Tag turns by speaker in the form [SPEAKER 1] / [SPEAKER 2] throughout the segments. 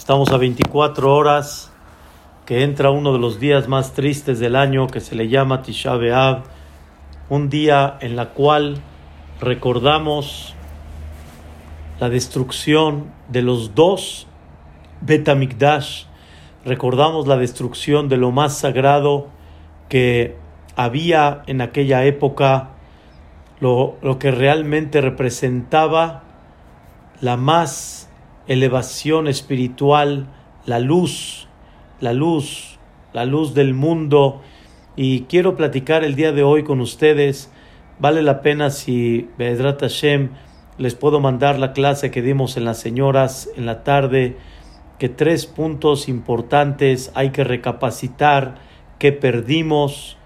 [SPEAKER 1] Estamos a 24 horas que entra uno de los días más tristes del año que se le llama Tisha B'Av, un día en la cual recordamos la destrucción de los dos Betamikdash, recordamos la destrucción de lo más sagrado que había en aquella época, lo, lo que realmente representaba la más elevación espiritual, la luz, la luz, la luz del mundo. Y quiero platicar el día de hoy con ustedes. Vale la pena si Bedrat Hashem les puedo mandar la clase que dimos en las señoras en la tarde, que tres puntos importantes hay que recapacitar que perdimos.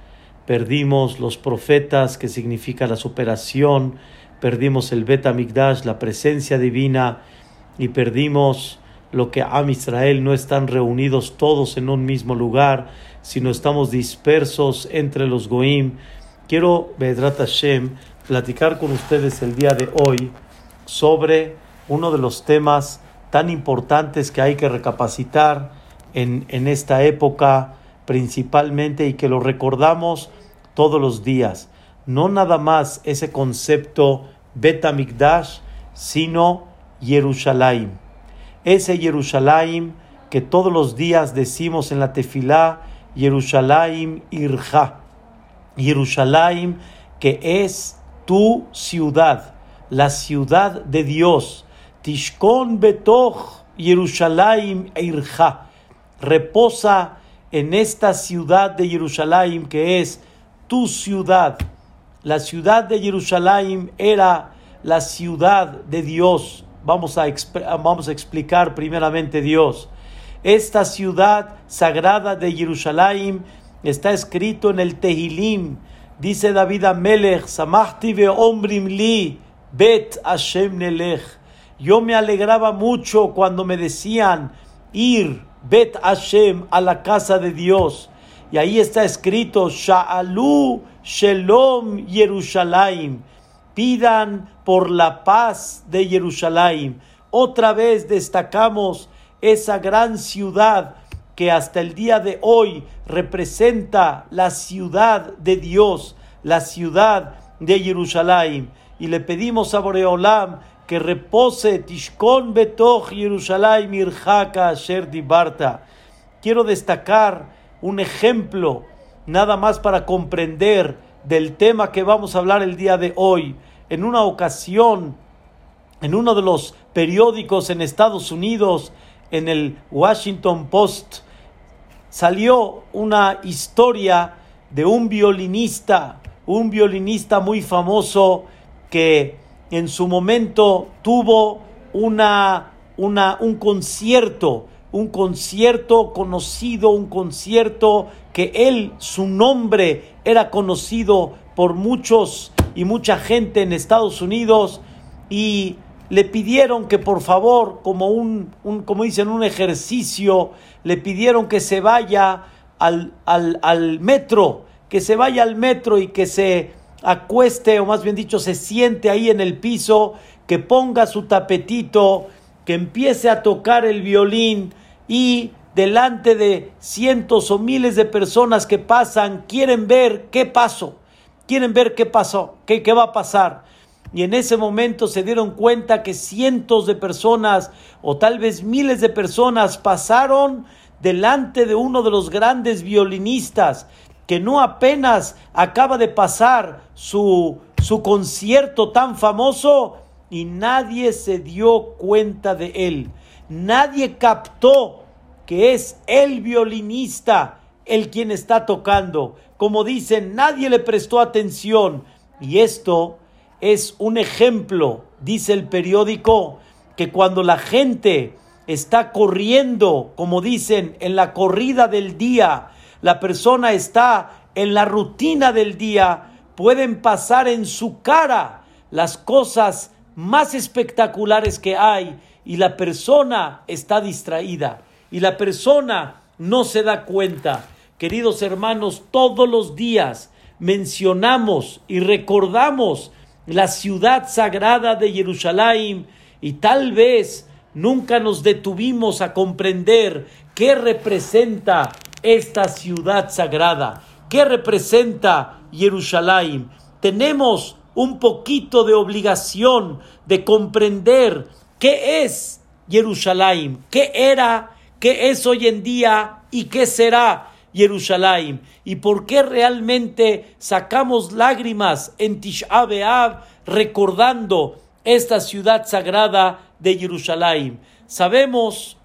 [SPEAKER 1] Perdimos los profetas, que significa la superación, perdimos el Bet la presencia divina, y perdimos lo que Am Israel no están reunidos todos en un mismo lugar, sino estamos dispersos entre los Goim. Quiero, Bedrat Hashem, platicar con ustedes el día de hoy sobre uno de los temas tan importantes que hay que recapacitar en, en esta época principalmente y que lo recordamos todos los días. No nada más ese concepto Betamikdash, sino Jerusalén. Ese Jerusalén que todos los días decimos en la tefilá, Jerusalén Irja. Jerusalén que es tu ciudad, la ciudad de Dios. Tishkon betoch Jerusalén Irja. Reposa en esta ciudad de Jerusalén que es tu ciudad. La ciudad de Jerusalén era la ciudad de Dios, vamos a, vamos a explicar primeramente Dios. Esta ciudad sagrada de Jerusalén está escrito en el Tehilim. Dice David ombrim li, bet Hashem nelech. Yo me alegraba mucho cuando me decían ir, bet Hashem, a la casa de Dios. Y ahí está escrito, Sha'alu Shalom Jerusalén pidan por la paz de Jerusalén. Otra vez destacamos esa gran ciudad que hasta el día de hoy representa la ciudad de Dios, la ciudad de Jerusalén. Y le pedimos a Boreolam que repose Tishkon Betoch Jerusalén Mirjaka Asher Dibarta. Quiero destacar un ejemplo, nada más para comprender del tema que vamos a hablar el día de hoy. En una ocasión, en uno de los periódicos en Estados Unidos, en el Washington Post, salió una historia de un violinista, un violinista muy famoso que en su momento tuvo una, una, un concierto, un concierto conocido, un concierto que él, su nombre era conocido por muchos y mucha gente en Estados Unidos y le pidieron que por favor, como un, como dicen, un ejercicio, le pidieron que se vaya al, al, al metro, que se vaya al metro y que se acueste, o más bien dicho, se siente ahí en el piso, que ponga su tapetito, que empiece a tocar el violín y delante de cientos o miles de personas que pasan, quieren ver qué pasó, quieren ver qué pasó, qué, qué va a pasar. Y en ese momento se dieron cuenta que cientos de personas o tal vez miles de personas pasaron delante de uno de los grandes violinistas que no apenas acaba de pasar su, su concierto tan famoso y nadie se dio cuenta de él. Nadie captó que es el violinista el quien está tocando. Como dicen, nadie le prestó atención. Y esto es un ejemplo, dice el periódico, que cuando la gente está corriendo, como dicen, en la corrida del día, la persona está en la rutina del día, pueden pasar en su cara las cosas más espectaculares que hay y la persona está distraída y la persona no se da cuenta. Queridos hermanos, todos los días mencionamos y recordamos la ciudad sagrada de Jerusalén y tal vez nunca nos detuvimos a comprender qué representa esta ciudad sagrada, qué representa Jerusalén. Tenemos un poquito de obligación de comprender qué es Jerusalén, qué era, qué es hoy en día y qué será Jerusalén y por qué realmente sacamos lágrimas en Tisha recordando esta ciudad sagrada de Jerusalén. Sabemos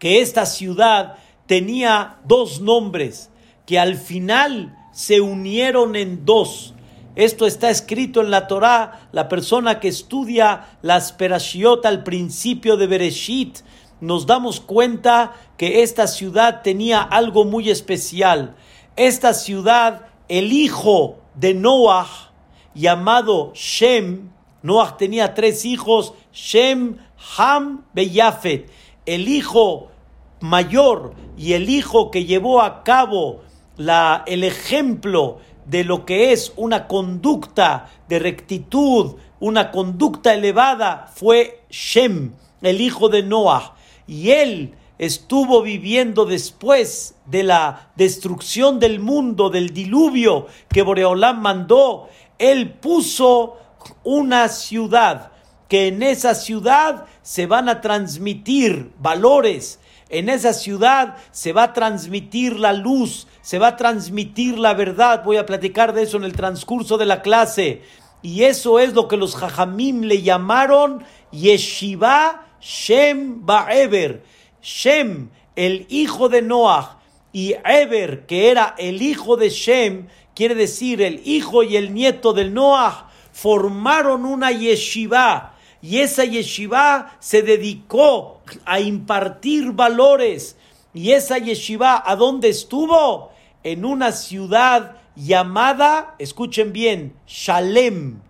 [SPEAKER 1] que esta ciudad tenía dos nombres que al final se unieron en dos. Esto está escrito en la Torá. La persona que estudia las perashiot al principio de Bereshit, nos damos cuenta que esta ciudad tenía algo muy especial. Esta ciudad, el hijo de Noah, llamado Shem, Noah tenía tres hijos, Shem, Ham, Beyafet. El hijo mayor y el hijo que llevó a cabo la, el ejemplo de lo que es una conducta de rectitud, una conducta elevada, fue Shem, el hijo de Noah. Y él estuvo viviendo después de la destrucción del mundo, del diluvio que Boreolán mandó. Él puso una ciudad, que en esa ciudad se van a transmitir valores, en esa ciudad se va a transmitir la luz, se va a transmitir la verdad. Voy a platicar de eso en el transcurso de la clase. Y eso es lo que los jajamim le llamaron Yeshiva Shem Ba'eber. Shem, el hijo de Noah, y Eber, que era el hijo de Shem, quiere decir el hijo y el nieto del Noah, formaron una yeshiva y esa yeshiva se dedicó a impartir valores. Y esa yeshiva, ¿a dónde estuvo? En una ciudad llamada, escuchen bien, Shalem.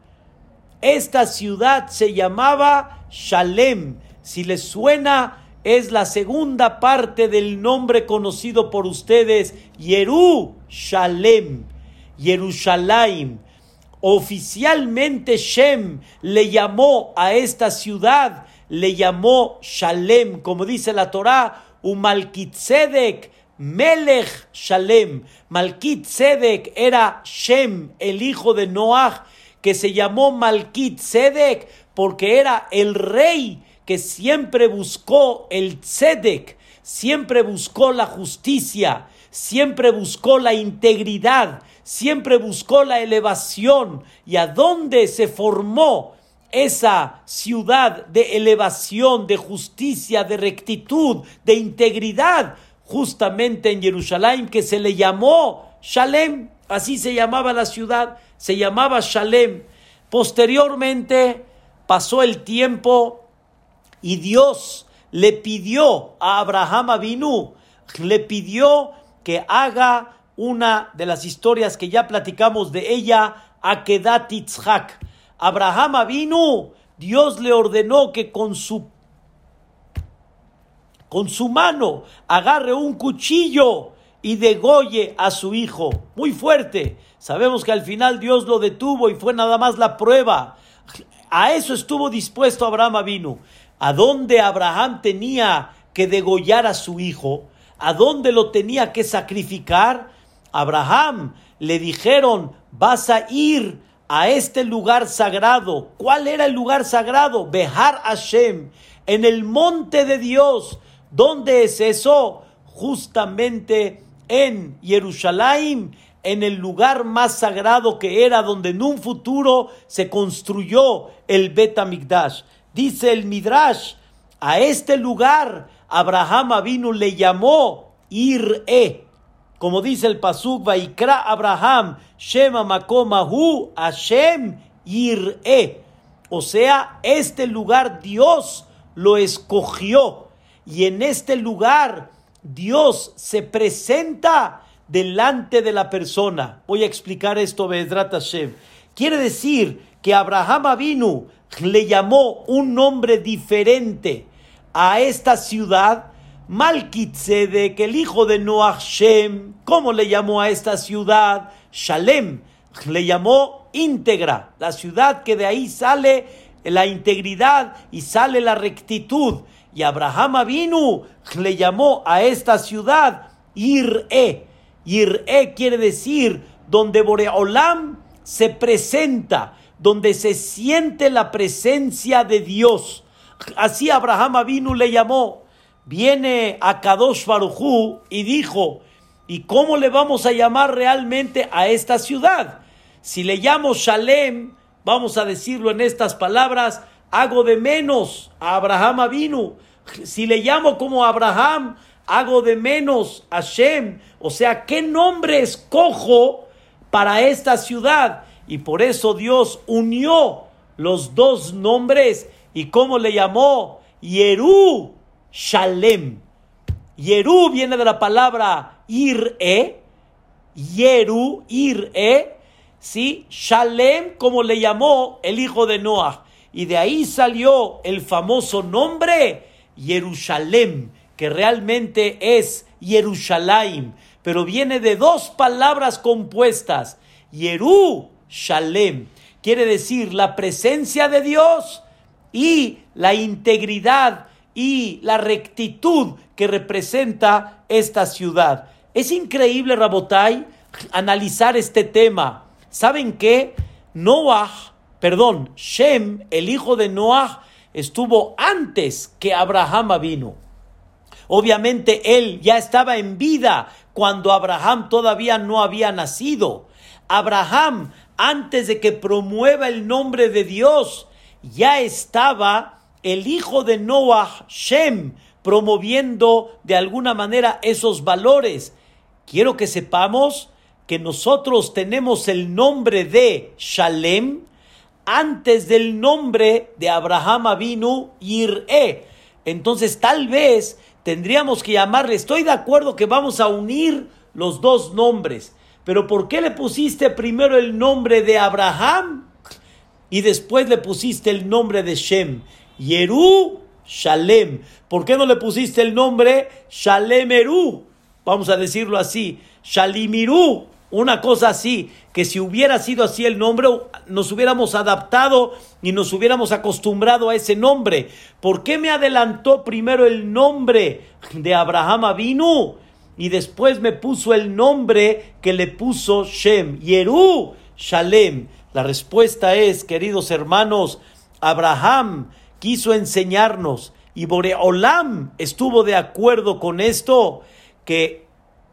[SPEAKER 1] Esta ciudad se llamaba Shalem. Si les suena, es la segunda parte del nombre conocido por ustedes, Yerú Shalem, Jerusalén. Oficialmente Shem le llamó a esta ciudad, le llamó Shalem, como dice la Torá, Umalkitzedek, Melech Shalem. Malkitzedek era Shem, el hijo de Noah, que se llamó Malkitzedek porque era el rey siempre buscó el tzedek, siempre buscó la justicia, siempre buscó la integridad, siempre buscó la elevación. Y a dónde se formó esa ciudad de elevación, de justicia, de rectitud, de integridad, justamente en Jerusalén, que se le llamó Shalem, así se llamaba la ciudad, se llamaba Shalem. Posteriormente pasó el tiempo y Dios le pidió a Abraham Avinu, le pidió que haga una de las historias que ya platicamos de ella, Akedat Itzhak. Abraham vino, Dios le ordenó que con su con su mano agarre un cuchillo y degolle a su hijo. Muy fuerte. Sabemos que al final Dios lo detuvo y fue nada más la prueba. A eso estuvo dispuesto Abraham vino. ¿A dónde Abraham tenía que degollar a su hijo? ¿A dónde lo tenía que sacrificar? Abraham le dijeron, vas a ir a este lugar sagrado. ¿Cuál era el lugar sagrado? Behar Hashem, en el monte de Dios. ¿Dónde es eso? Justamente en Jerusalén, en el lugar más sagrado que era, donde en un futuro se construyó el Bet Amigdash. Dice el Midrash, a este lugar Abraham vino le llamó Ir-E como dice el Pasuk, Vaikra Abraham, Shema Makomahu, Hashem Yir'e. O sea, este lugar Dios lo escogió. Y en este lugar Dios se presenta delante de la persona. Voy a explicar esto, Bedrat Hashem. Quiere decir que Abraham Avinu le llamó un nombre diferente a esta ciudad Malkitzedek, el hijo de Noach Shem, ¿cómo le llamó a esta ciudad? Shalem, le llamó íntegra, la ciudad que de ahí sale la integridad y sale la rectitud. Y Abraham vino, le llamó a esta ciudad Ir-E. Ir-E quiere decir donde Boreolam se presenta, donde se siente la presencia de Dios. Así Abraham vino le llamó. Viene a Kadosh y dijo, ¿y cómo le vamos a llamar realmente a esta ciudad? Si le llamo Shalem, vamos a decirlo en estas palabras, hago de menos a Abraham Avinu. Si le llamo como Abraham, hago de menos a Shem. O sea, ¿qué nombre escojo para esta ciudad? Y por eso Dios unió los dos nombres. ¿Y cómo le llamó? Yerú Shalem. Yerú viene de la palabra ir-e. Yeru, ir-e. ¿Sí? Shalem, como le llamó el hijo de Noah. Y de ahí salió el famoso nombre Jerusalén, que realmente es Jerusalén, pero viene de dos palabras compuestas. Yeru Shalem quiere decir la presencia de Dios y la integridad y la rectitud que representa esta ciudad. Es increíble, Rabotai, analizar este tema. ¿Saben qué? Noah, perdón, Shem, el hijo de Noah, estuvo antes que Abraham vino. Obviamente él ya estaba en vida cuando Abraham todavía no había nacido. Abraham, antes de que promueva el nombre de Dios, ya estaba el hijo de Noah, Shem, promoviendo de alguna manera esos valores. Quiero que sepamos que nosotros tenemos el nombre de Shalem antes del nombre de Abraham Avinu Yir'e. Entonces tal vez tendríamos que llamarle, estoy de acuerdo que vamos a unir los dos nombres, pero ¿por qué le pusiste primero el nombre de Abraham y después le pusiste el nombre de Shem? Yeru Shalem. ¿Por qué no le pusiste el nombre Shalemeru? Vamos a decirlo así, Shalimiru, una cosa así, que si hubiera sido así el nombre, nos hubiéramos adaptado y nos hubiéramos acostumbrado a ese nombre. ¿Por qué me adelantó primero el nombre de Abraham Avinu y después me puso el nombre que le puso Shem? Yeru Shalem. La respuesta es, queridos hermanos, Abraham quiso enseñarnos y Boreolam estuvo de acuerdo con esto, que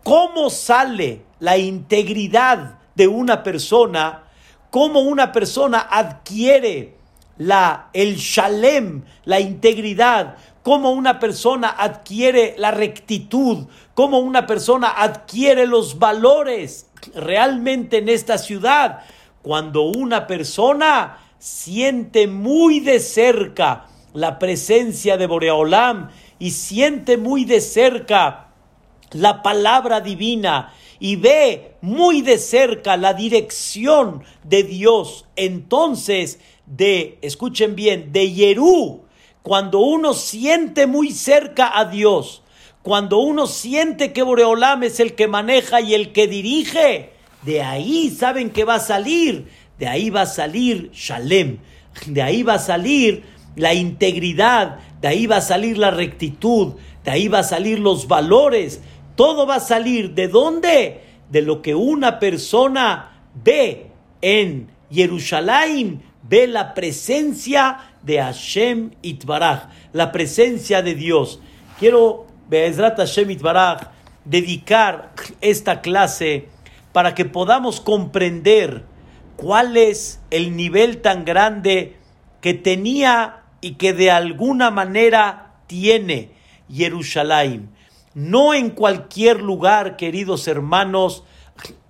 [SPEAKER 1] cómo sale la integridad de una persona, cómo una persona adquiere la, el shalem, la integridad, cómo una persona adquiere la rectitud, cómo una persona adquiere los valores realmente en esta ciudad, cuando una persona siente muy de cerca la presencia de Boreolam y siente muy de cerca la palabra divina y ve muy de cerca la dirección de Dios, entonces de, escuchen bien, de Yerú, cuando uno siente muy cerca a Dios, cuando uno siente que Boreolam es el que maneja y el que dirige, de ahí saben que va a salir de ahí va a salir Shalem, de ahí va a salir la integridad, de ahí va a salir la rectitud, de ahí va a salir los valores, todo va a salir de dónde? De lo que una persona ve en Jerusalén, ve la presencia de Hashem Itbaraj, la presencia de Dios. Quiero, Be'ezrat Hashem Itbaraj, dedicar esta clase para que podamos comprender cuál es el nivel tan grande que tenía y que de alguna manera tiene Jerusalén. No en cualquier lugar, queridos hermanos,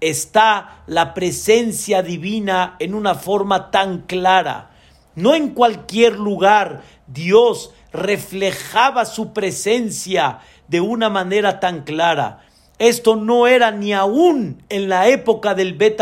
[SPEAKER 1] está la presencia divina en una forma tan clara. No en cualquier lugar Dios reflejaba su presencia de una manera tan clara. Esto no era ni aún en la época del Bet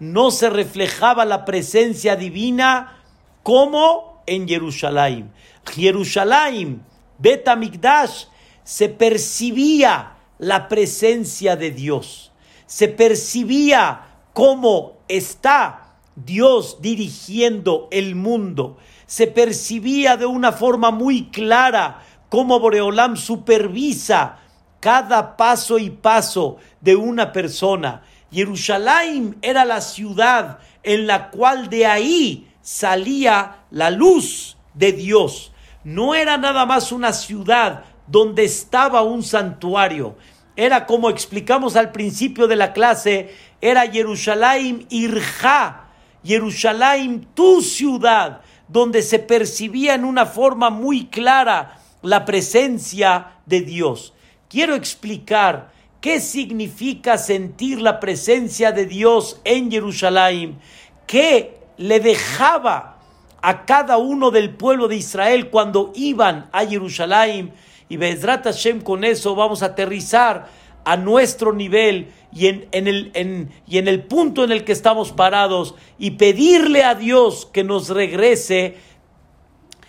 [SPEAKER 1] no se reflejaba la presencia divina como en Jerusalén. Jerusalén, Betamigdash, se percibía la presencia de Dios, se percibía cómo está Dios dirigiendo el mundo. Se percibía de una forma muy clara cómo Boreolam supervisa cada paso y paso de una persona. Jerusalén era la ciudad en la cual de ahí salía la luz de Dios. No era nada más una ciudad donde estaba un santuario. Era como explicamos al principio de la clase, era Jerusalén Irja, Jerusalén tu ciudad, donde se percibía en una forma muy clara la presencia de Dios. Quiero explicar qué significa sentir la presencia de Dios en Jerusalén, qué le dejaba a cada uno del pueblo de Israel cuando iban a Jerusalén y Bezrat Hashem con eso vamos a aterrizar a nuestro nivel y en, el, y en el punto en el que estamos parados y pedirle a Dios que nos regrese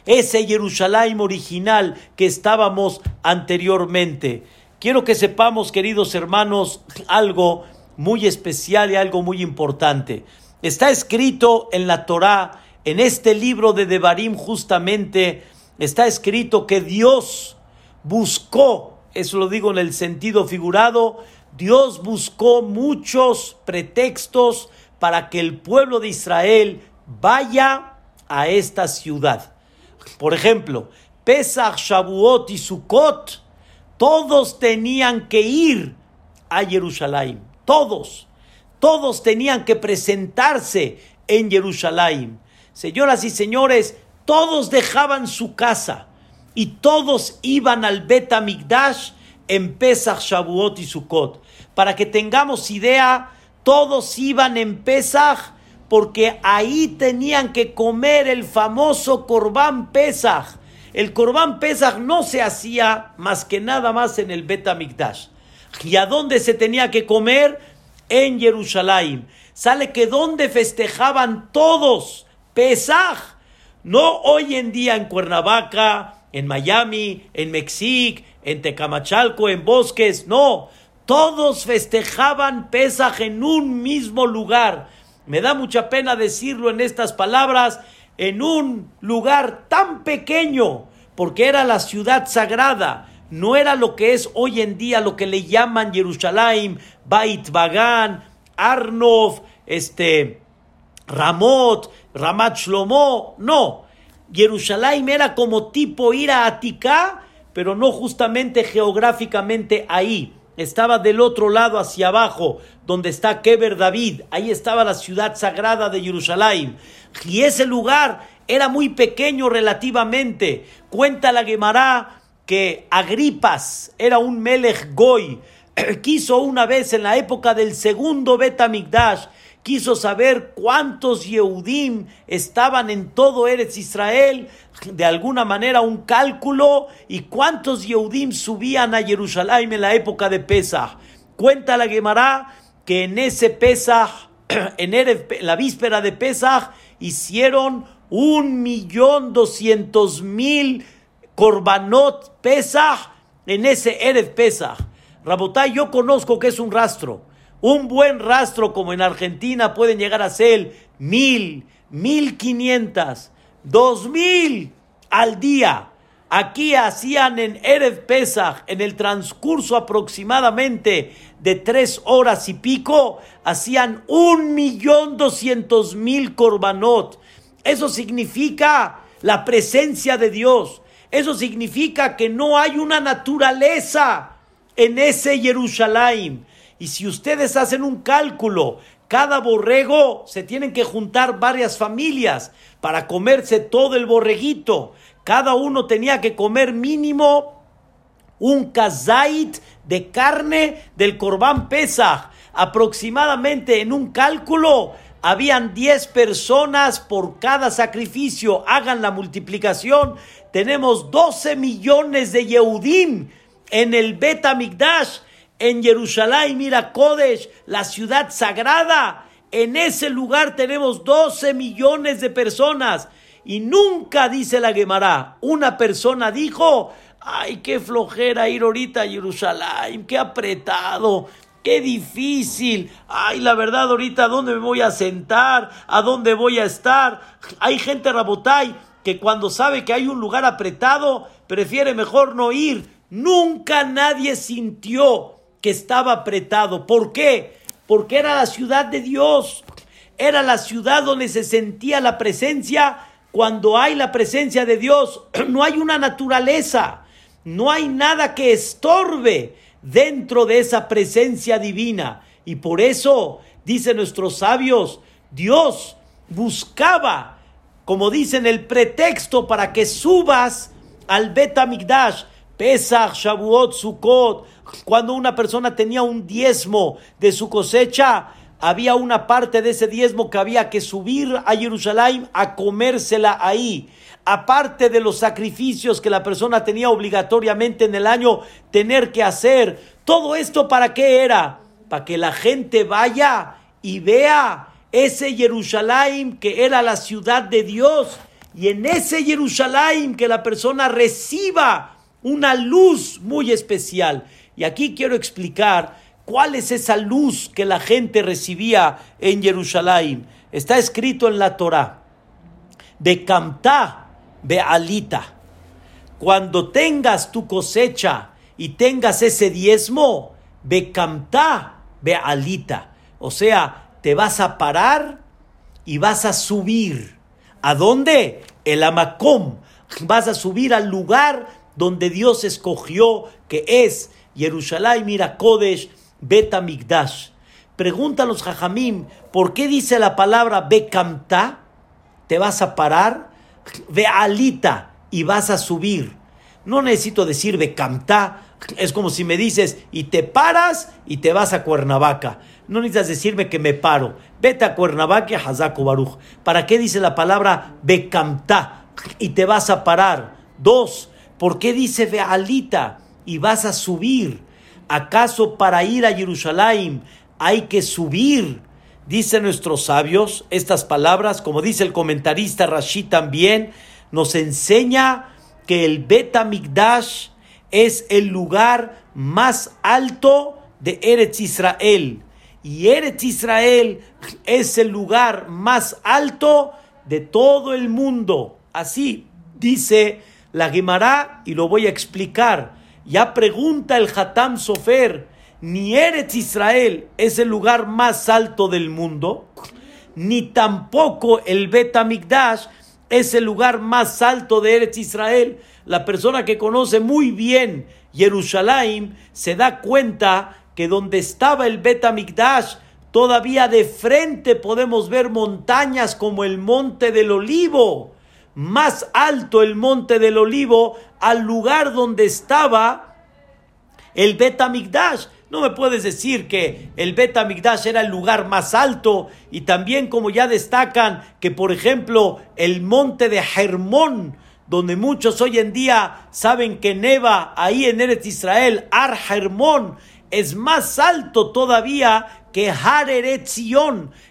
[SPEAKER 1] ese Jerusalén original que estábamos anteriormente. Quiero que sepamos, queridos hermanos, algo muy especial y algo muy importante. Está escrito en la Torá, en este libro de Devarim justamente, está escrito que Dios buscó, eso lo digo en el sentido figurado, Dios buscó muchos pretextos para que el pueblo de Israel vaya a esta ciudad. Por ejemplo, Pesach, Shavuot y Sukkot, todos tenían que ir a Jerusalén, todos, todos tenían que presentarse en Jerusalén. Señoras y señores, todos dejaban su casa, y todos iban al Bet Amigdash en Pesach, Shavuot y Sukkot. Para que tengamos idea, todos iban en Pesach porque ahí tenían que comer el famoso Corbán Pesach. El Corbán Pesach no se hacía más que nada más en el Bet Amigdash. ¿Y a dónde se tenía que comer? En Jerusalén. Sale que donde festejaban todos Pesach, no hoy en día en Cuernavaca, en Miami, en Mexic, en Tecamachalco, en Bosques, no. Todos festejaban Pesaj en un mismo lugar. Me da mucha pena decirlo en estas palabras, en un lugar tan pequeño, porque era la ciudad sagrada, no era lo que es hoy en día lo que le llaman Jerusalén, Bait Bagan, Arnov, este, Ramot, Ramat Shlomo, no, Jerusalén era como tipo ir a Aticá, pero no justamente geográficamente ahí. Estaba del otro lado hacia abajo, donde está Keber David. Ahí estaba la ciudad sagrada de Jerusalén. Y ese lugar era muy pequeño relativamente. Cuenta la Gemara que Agripas era un Melech Goy. Quiso una vez en la época del segundo Betamigdash quiso saber cuántos Yehudim estaban en todo Eretz Israel, de alguna manera un cálculo, y cuántos Yehudim subían a Jerusalén en la época de Pesach. Cuenta la Gemara que en ese Pesach, en la víspera de Pesach, hicieron un millón doscientos mil korbanot Pesach en ese Erev Pesach. Rabotay, yo conozco que es un rastro. Un buen rastro como en Argentina pueden llegar a ser mil, mil quinientas, dos mil al día. Aquí hacían en Erev Pesach, en el transcurso aproximadamente de tres horas y pico, hacían un millón doscientos mil korbanot. Eso significa la presencia de Dios. Eso significa que no hay una naturaleza en ese Jerusalén. Y si ustedes hacen un cálculo, cada borrego se tienen que juntar varias familias para comerse todo el borreguito. Cada uno tenía que comer mínimo un kazait de carne del corbán Pesach. Aproximadamente en un cálculo habían 10 personas por cada sacrificio. Hagan la multiplicación. Tenemos 12 millones de Yehudim en el Bet en Jerusalén, mira Kodesh, la ciudad sagrada. En ese lugar tenemos 12 millones de personas. Y nunca, dice la Gemara, una persona dijo, ay, qué flojera ir ahorita a Jerusalén, qué apretado. qué difícil. Ay, la verdad, ahorita, ¿a dónde me voy a sentar? ¿A dónde voy a estar? Hay gente, Rabotay, que cuando sabe que hay un lugar apretado, prefiere mejor no ir. Nunca nadie sintió que estaba apretado. ¿Por qué? Porque era la ciudad de Dios. Era la ciudad donde se sentía la presencia. Cuando hay la presencia de Dios, no hay una naturaleza, no hay nada que estorbe dentro de esa presencia divina. Y por eso, dicen nuestros sabios, Dios buscaba, como dicen, el pretexto para que subas al Bet Pesach, Shavuot, Sukkot, cuando una persona tenía un diezmo de su cosecha, había una parte de ese diezmo que había que subir a Jerusalén a comérsela ahí. Aparte de los sacrificios que la persona tenía obligatoriamente en el año tener que hacer. Todo esto para qué era? Para que la gente vaya y vea ese Jerusalén que era la ciudad de Dios. Y en ese Jerusalén que la persona reciba una luz muy especial. Y aquí quiero explicar ¿Cuál es esa luz que la gente recibía en Jerusalén? Está escrito en la Torah. Becamta bealita. Cuando tengas tu cosecha y tengas ese diezmo, becamta bealita. O sea, te vas a parar y vas a subir. ¿A dónde? El Amacom. Vas a subir al lugar donde Dios escogió, que es Jerusalén, mira, Kodesh, Betamigdash. Los Jajamim, ¿por qué dice la palabra Bekamta? Te vas a parar, Bealita, y vas a subir. No necesito decir Bekamta, es como si me dices, y te paras y te vas a Cuernavaca. No necesitas decirme que me paro. Vete a Cuernavaca, Hazako Baruch. ¿Para qué dice la palabra Bekamta? Y te vas a parar. Dos, ¿por qué dice Bealita? Y vas a subir. ¿Acaso para ir a Jerusalén hay que subir? Dicen nuestros sabios estas palabras, como dice el comentarista Rashi también, nos enseña que el Bet Migdash es el lugar más alto de Eretz Israel. Y Eretz Israel es el lugar más alto de todo el mundo. Así dice la Gemara y lo voy a explicar. Ya pregunta el Hatam Sofer, ni Eretz Israel es el lugar más alto del mundo, ni tampoco el Bet Amigdash es el lugar más alto de Eretz Israel. La persona que conoce muy bien Jerusalén se da cuenta que donde estaba el Bet Amigdash, todavía de frente podemos ver montañas como el Monte del Olivo más alto el monte del olivo al lugar donde estaba el Betamigdash. No me puedes decir que el Betamigdash era el lugar más alto y también como ya destacan que por ejemplo el monte de Hermón, donde muchos hoy en día saben que neva ahí en Eretz Israel, Ar Hermón, es más alto todavía que Hareret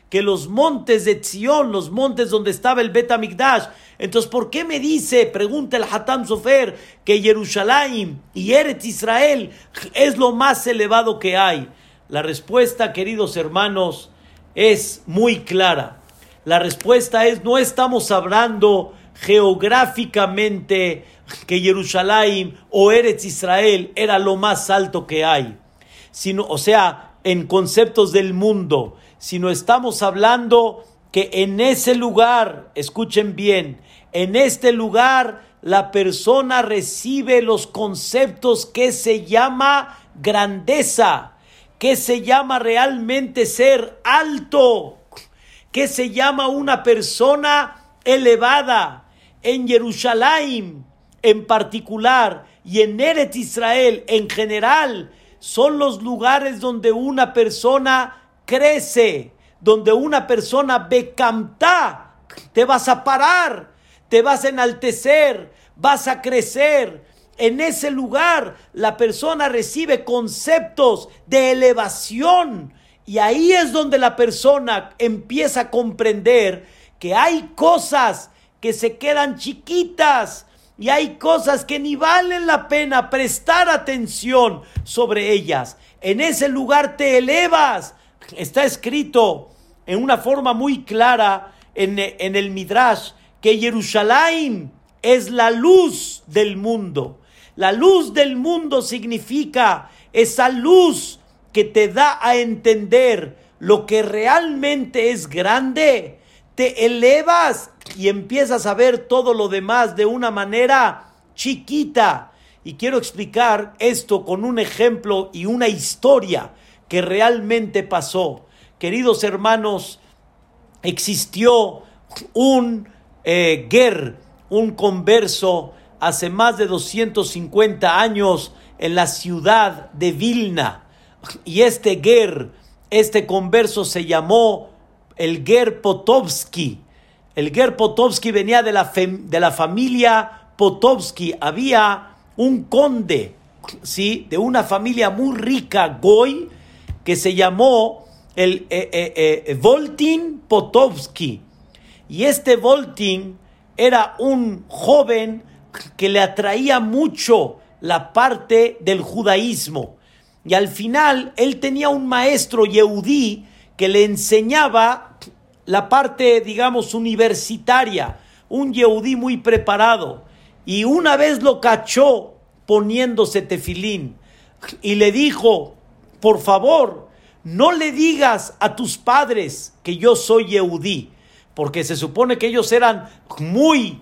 [SPEAKER 1] que los montes de Zion, los montes donde estaba el Betamigdash. Entonces, ¿por qué me dice, pregunta el Hatam Sofer, que Jerusalén y Eretz Israel es lo más elevado que hay? La respuesta, queridos hermanos, es muy clara. La respuesta es, no estamos hablando geográficamente que Jerusalén o Eretz Israel era lo más alto que hay, sino, o sea, en conceptos del mundo, sino estamos hablando que en ese lugar, escuchen bien, en este lugar la persona recibe los conceptos que se llama grandeza, que se llama realmente ser alto, que se llama una persona elevada. En Jerusalén en particular y en Eret Israel en general son los lugares donde una persona crece, donde una persona becamta, te vas a parar, te vas a enaltecer, vas a crecer. En ese lugar la persona recibe conceptos de elevación y ahí es donde la persona empieza a comprender que hay cosas que se quedan chiquitas, y hay cosas que ni valen la pena prestar atención sobre ellas. En ese lugar te elevas. Está escrito en una forma muy clara en, en el Midrash que Jerusalén es la luz del mundo. La luz del mundo significa esa luz que te da a entender lo que realmente es grande. Te elevas y empiezas a ver todo lo demás de una manera chiquita. Y quiero explicar esto con un ejemplo y una historia que realmente pasó. Queridos hermanos, existió un eh, ger, un converso hace más de 250 años en la ciudad de Vilna. Y este Ger, este converso se llamó el Ger Potovsky. El Ger Potovsky venía de la, de la familia Potovsky. Había un conde, ¿sí? De una familia muy rica, Goy, que se llamó el eh, eh, eh, Voltin. Y este Voltin era un joven que le atraía mucho la parte del judaísmo. Y al final él tenía un maestro Yehudí que le enseñaba la parte, digamos, universitaria, un Yehudí muy preparado. Y una vez lo cachó poniéndose tefilín y le dijo, por favor, no le digas a tus padres que yo soy Yehudí, porque se supone que ellos eran muy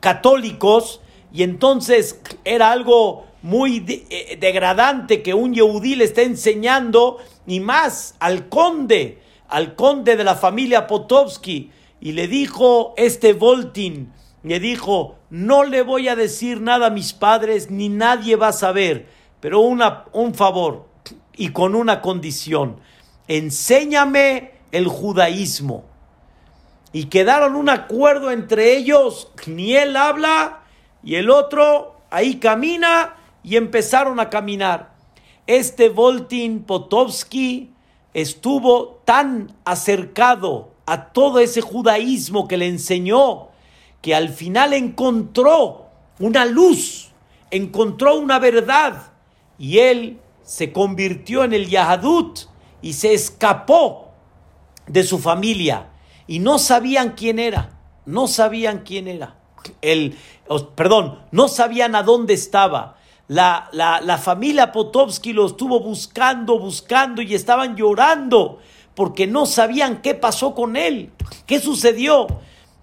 [SPEAKER 1] católicos y entonces era algo muy eh, degradante que un yehudí le esté enseñando, y más al conde, al conde de la familia Potovsky, y le dijo este Voltin, le dijo, no le voy a decir nada a mis padres, ni nadie va a saber, pero un favor, y con una condición, enséñame el judaísmo. Y quedaron un acuerdo entre ellos, ni él habla, y el otro ahí camina y empezaron a caminar. Este Voltin Potovsky estuvo tan acercado a todo ese judaísmo que le enseñó que al final encontró una luz, encontró una verdad y él se convirtió en el Yahadut y se escapó de su familia y no sabían quién era, no sabían quién era el, perdón, no sabían a dónde estaba. La, la, familia Potovsky lo estuvo buscando, buscando y estaban llorando porque no sabían qué pasó con él, qué sucedió.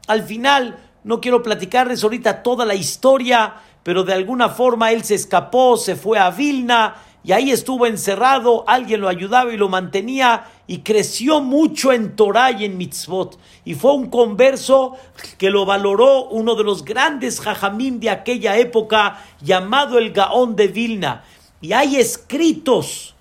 [SPEAKER 1] Al final, no quiero platicarles ahorita toda la historia, pero de alguna forma él se escapó, se fue a Vilna y ahí estuvo encerrado, alguien lo ayudaba y lo mantenía y creció mucho en Torah y en mitzvot. Y fue un converso que lo valoró uno de los grandes jajamín de aquella época llamado el Gaón de Vilna. Y hay escritos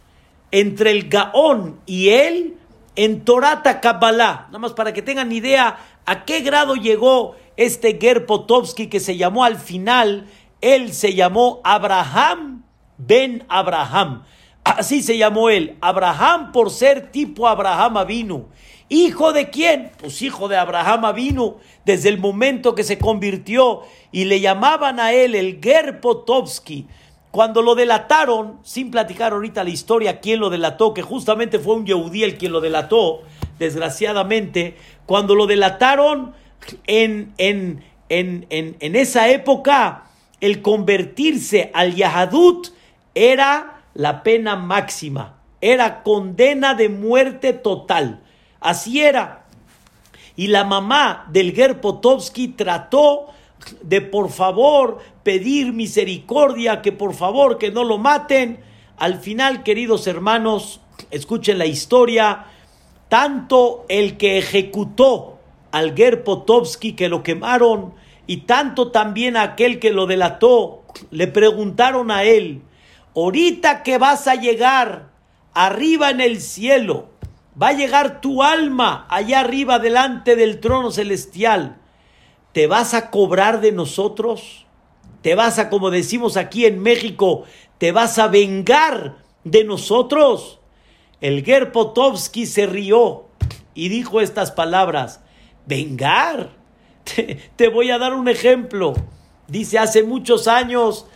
[SPEAKER 1] entre el Gaón y él en Torata Kabbalah. Nada más para que tengan idea a qué grado llegó este Ger Potovsky que se llamó al final, él se llamó Abraham ben Abraham. Así se llamó él, Abraham por ser tipo Abraham Avinu. ¿Hijo de quién? Pues hijo de Abraham Avinu, desde el momento que se convirtió y le llamaban a él el Ger Potovsky. Cuando lo delataron, sin platicar ahorita la historia, quién lo delató, que justamente fue un Yehudí el quien lo delató, desgraciadamente, cuando lo delataron en, en, en, en esa época, el convertirse al Yahadut era la pena máxima, era condena de muerte total. Así era. Y la mamá del Ger Potovsky trató de por favor pedir misericordia, que por favor que no lo maten. Al final, queridos hermanos, escuchen la historia, tanto el que ejecutó al Ger Potovsky que lo quemaron y tanto también aquel que lo delató, le preguntaron a él, ahorita que vas a llegar arriba en el cielo, va a llegar tu alma allá arriba delante del trono celestial, ¿te vas a cobrar de nosotros? ¿Te vas a, como decimos aquí en México, te vas a vengar de nosotros? El Ger Potovsky se rió y dijo estas palabras, vengar. te voy a dar un ejemplo. Dice, hace muchos años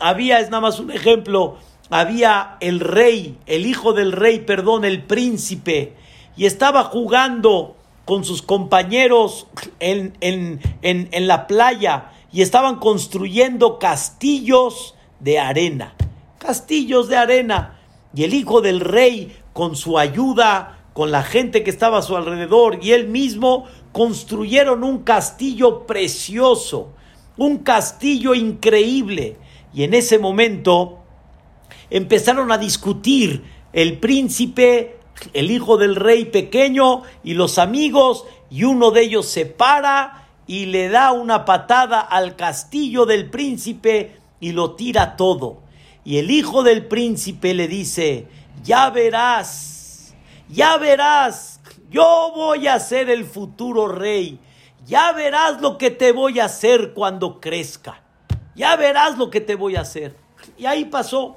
[SPEAKER 1] había, es nada más un ejemplo, había el rey, el hijo del rey, perdón, el príncipe, y estaba jugando con sus compañeros en, en, en, en la playa y estaban construyendo castillos de arena, castillos de arena. Y el hijo del rey, con su ayuda, con la gente que estaba a su alrededor y él mismo, construyeron un castillo precioso, un castillo increíble. Y en ese momento empezaron a discutir el príncipe, el hijo del rey pequeño y los amigos, y uno de ellos se para y le da una patada al castillo del príncipe y lo tira todo. Y el hijo del príncipe le dice, ya verás, ya verás, yo voy a ser el futuro rey, ya verás lo que te voy a hacer cuando crezca, ya verás lo que te voy a hacer. Y ahí pasó,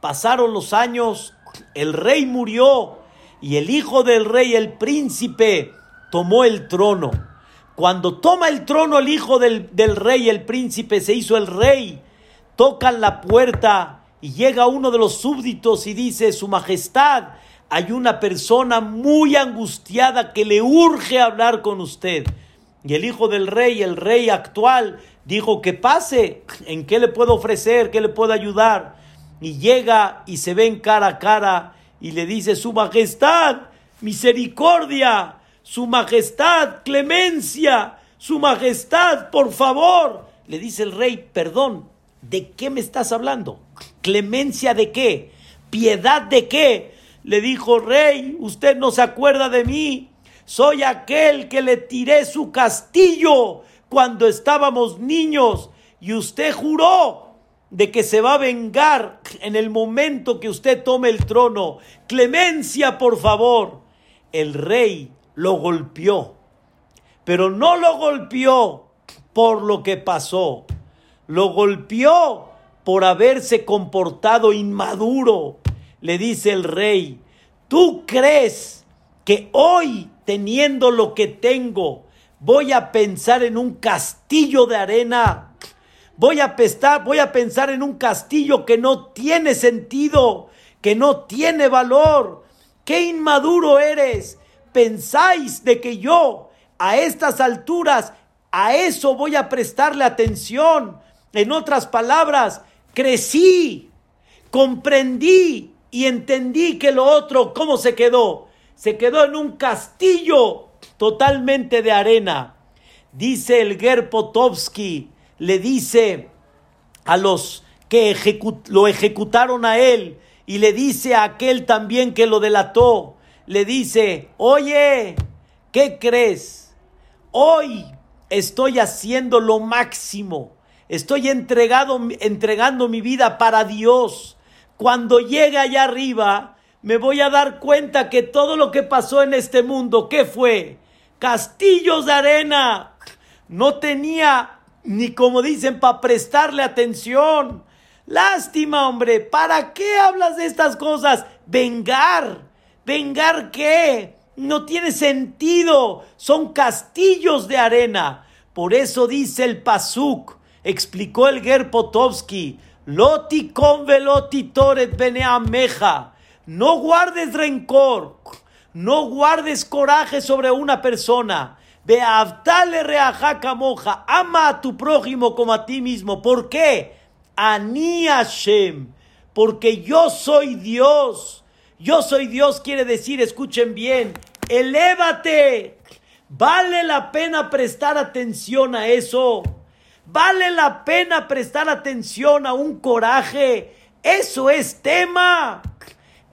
[SPEAKER 1] pasaron los años, el rey murió y el hijo del rey, el príncipe, tomó el trono. Cuando toma el trono el hijo del, del rey, el príncipe, se hizo el rey, tocan la puerta y llega uno de los súbditos y dice, Su Majestad, hay una persona muy angustiada que le urge hablar con usted. Y el hijo del rey, el rey actual, dijo que pase, ¿en qué le puedo ofrecer? ¿Qué le puedo ayudar? Y llega y se ven cara a cara y le dice, Su Majestad, misericordia, Su Majestad, clemencia, Su Majestad, por favor. Le dice el rey, perdón, ¿de qué me estás hablando? ¿Clemencia de qué? ¿Piedad de qué? Le dijo, rey, usted no se acuerda de mí. Soy aquel que le tiré su castillo cuando estábamos niños y usted juró de que se va a vengar en el momento que usted tome el trono. Clemencia, por favor. El rey lo golpeó, pero no lo golpeó por lo que pasó lo golpeó por haberse comportado inmaduro. Le dice el rey, ¿tú crees que hoy, teniendo lo que tengo, voy a pensar en un castillo de arena? Voy a, pestar, voy a pensar en un castillo que no tiene sentido, que no tiene valor. ¡Qué inmaduro eres! ¿Pensáis de que yo, a estas alturas, a eso voy a prestarle atención? En otras palabras, crecí, comprendí y entendí que lo otro, ¿cómo se quedó? Se quedó en un castillo totalmente de arena. Dice el Ger Potovsky, le dice a los que lo ejecutaron a él y le dice a aquel también que lo delató, le dice, oye, ¿qué crees? Hoy estoy haciendo lo máximo Estoy entregado, entregando mi vida para Dios. Cuando llegue allá arriba, me voy a dar cuenta que todo lo que pasó en este mundo, ¿qué fue? Castillos de arena. No tenía ni como dicen para prestarle atención. Lástima, hombre. ¿Para qué hablas de estas cosas? Vengar. ¿Vengar qué? No tiene sentido. Son castillos de arena. Por eso dice el Pasuk explicó el Ger Potovsky, Loti con veloti toret ameja, no guardes rencor, no guardes coraje sobre una persona. Beavtale reajaca moja, ama a tu prójimo como a ti mismo. ¿Por qué? Ani porque yo soy Dios. Yo soy Dios quiere decir, escuchen bien, elévate. Vale la pena prestar atención a eso. Vale la pena prestar atención a un coraje. Eso es tema.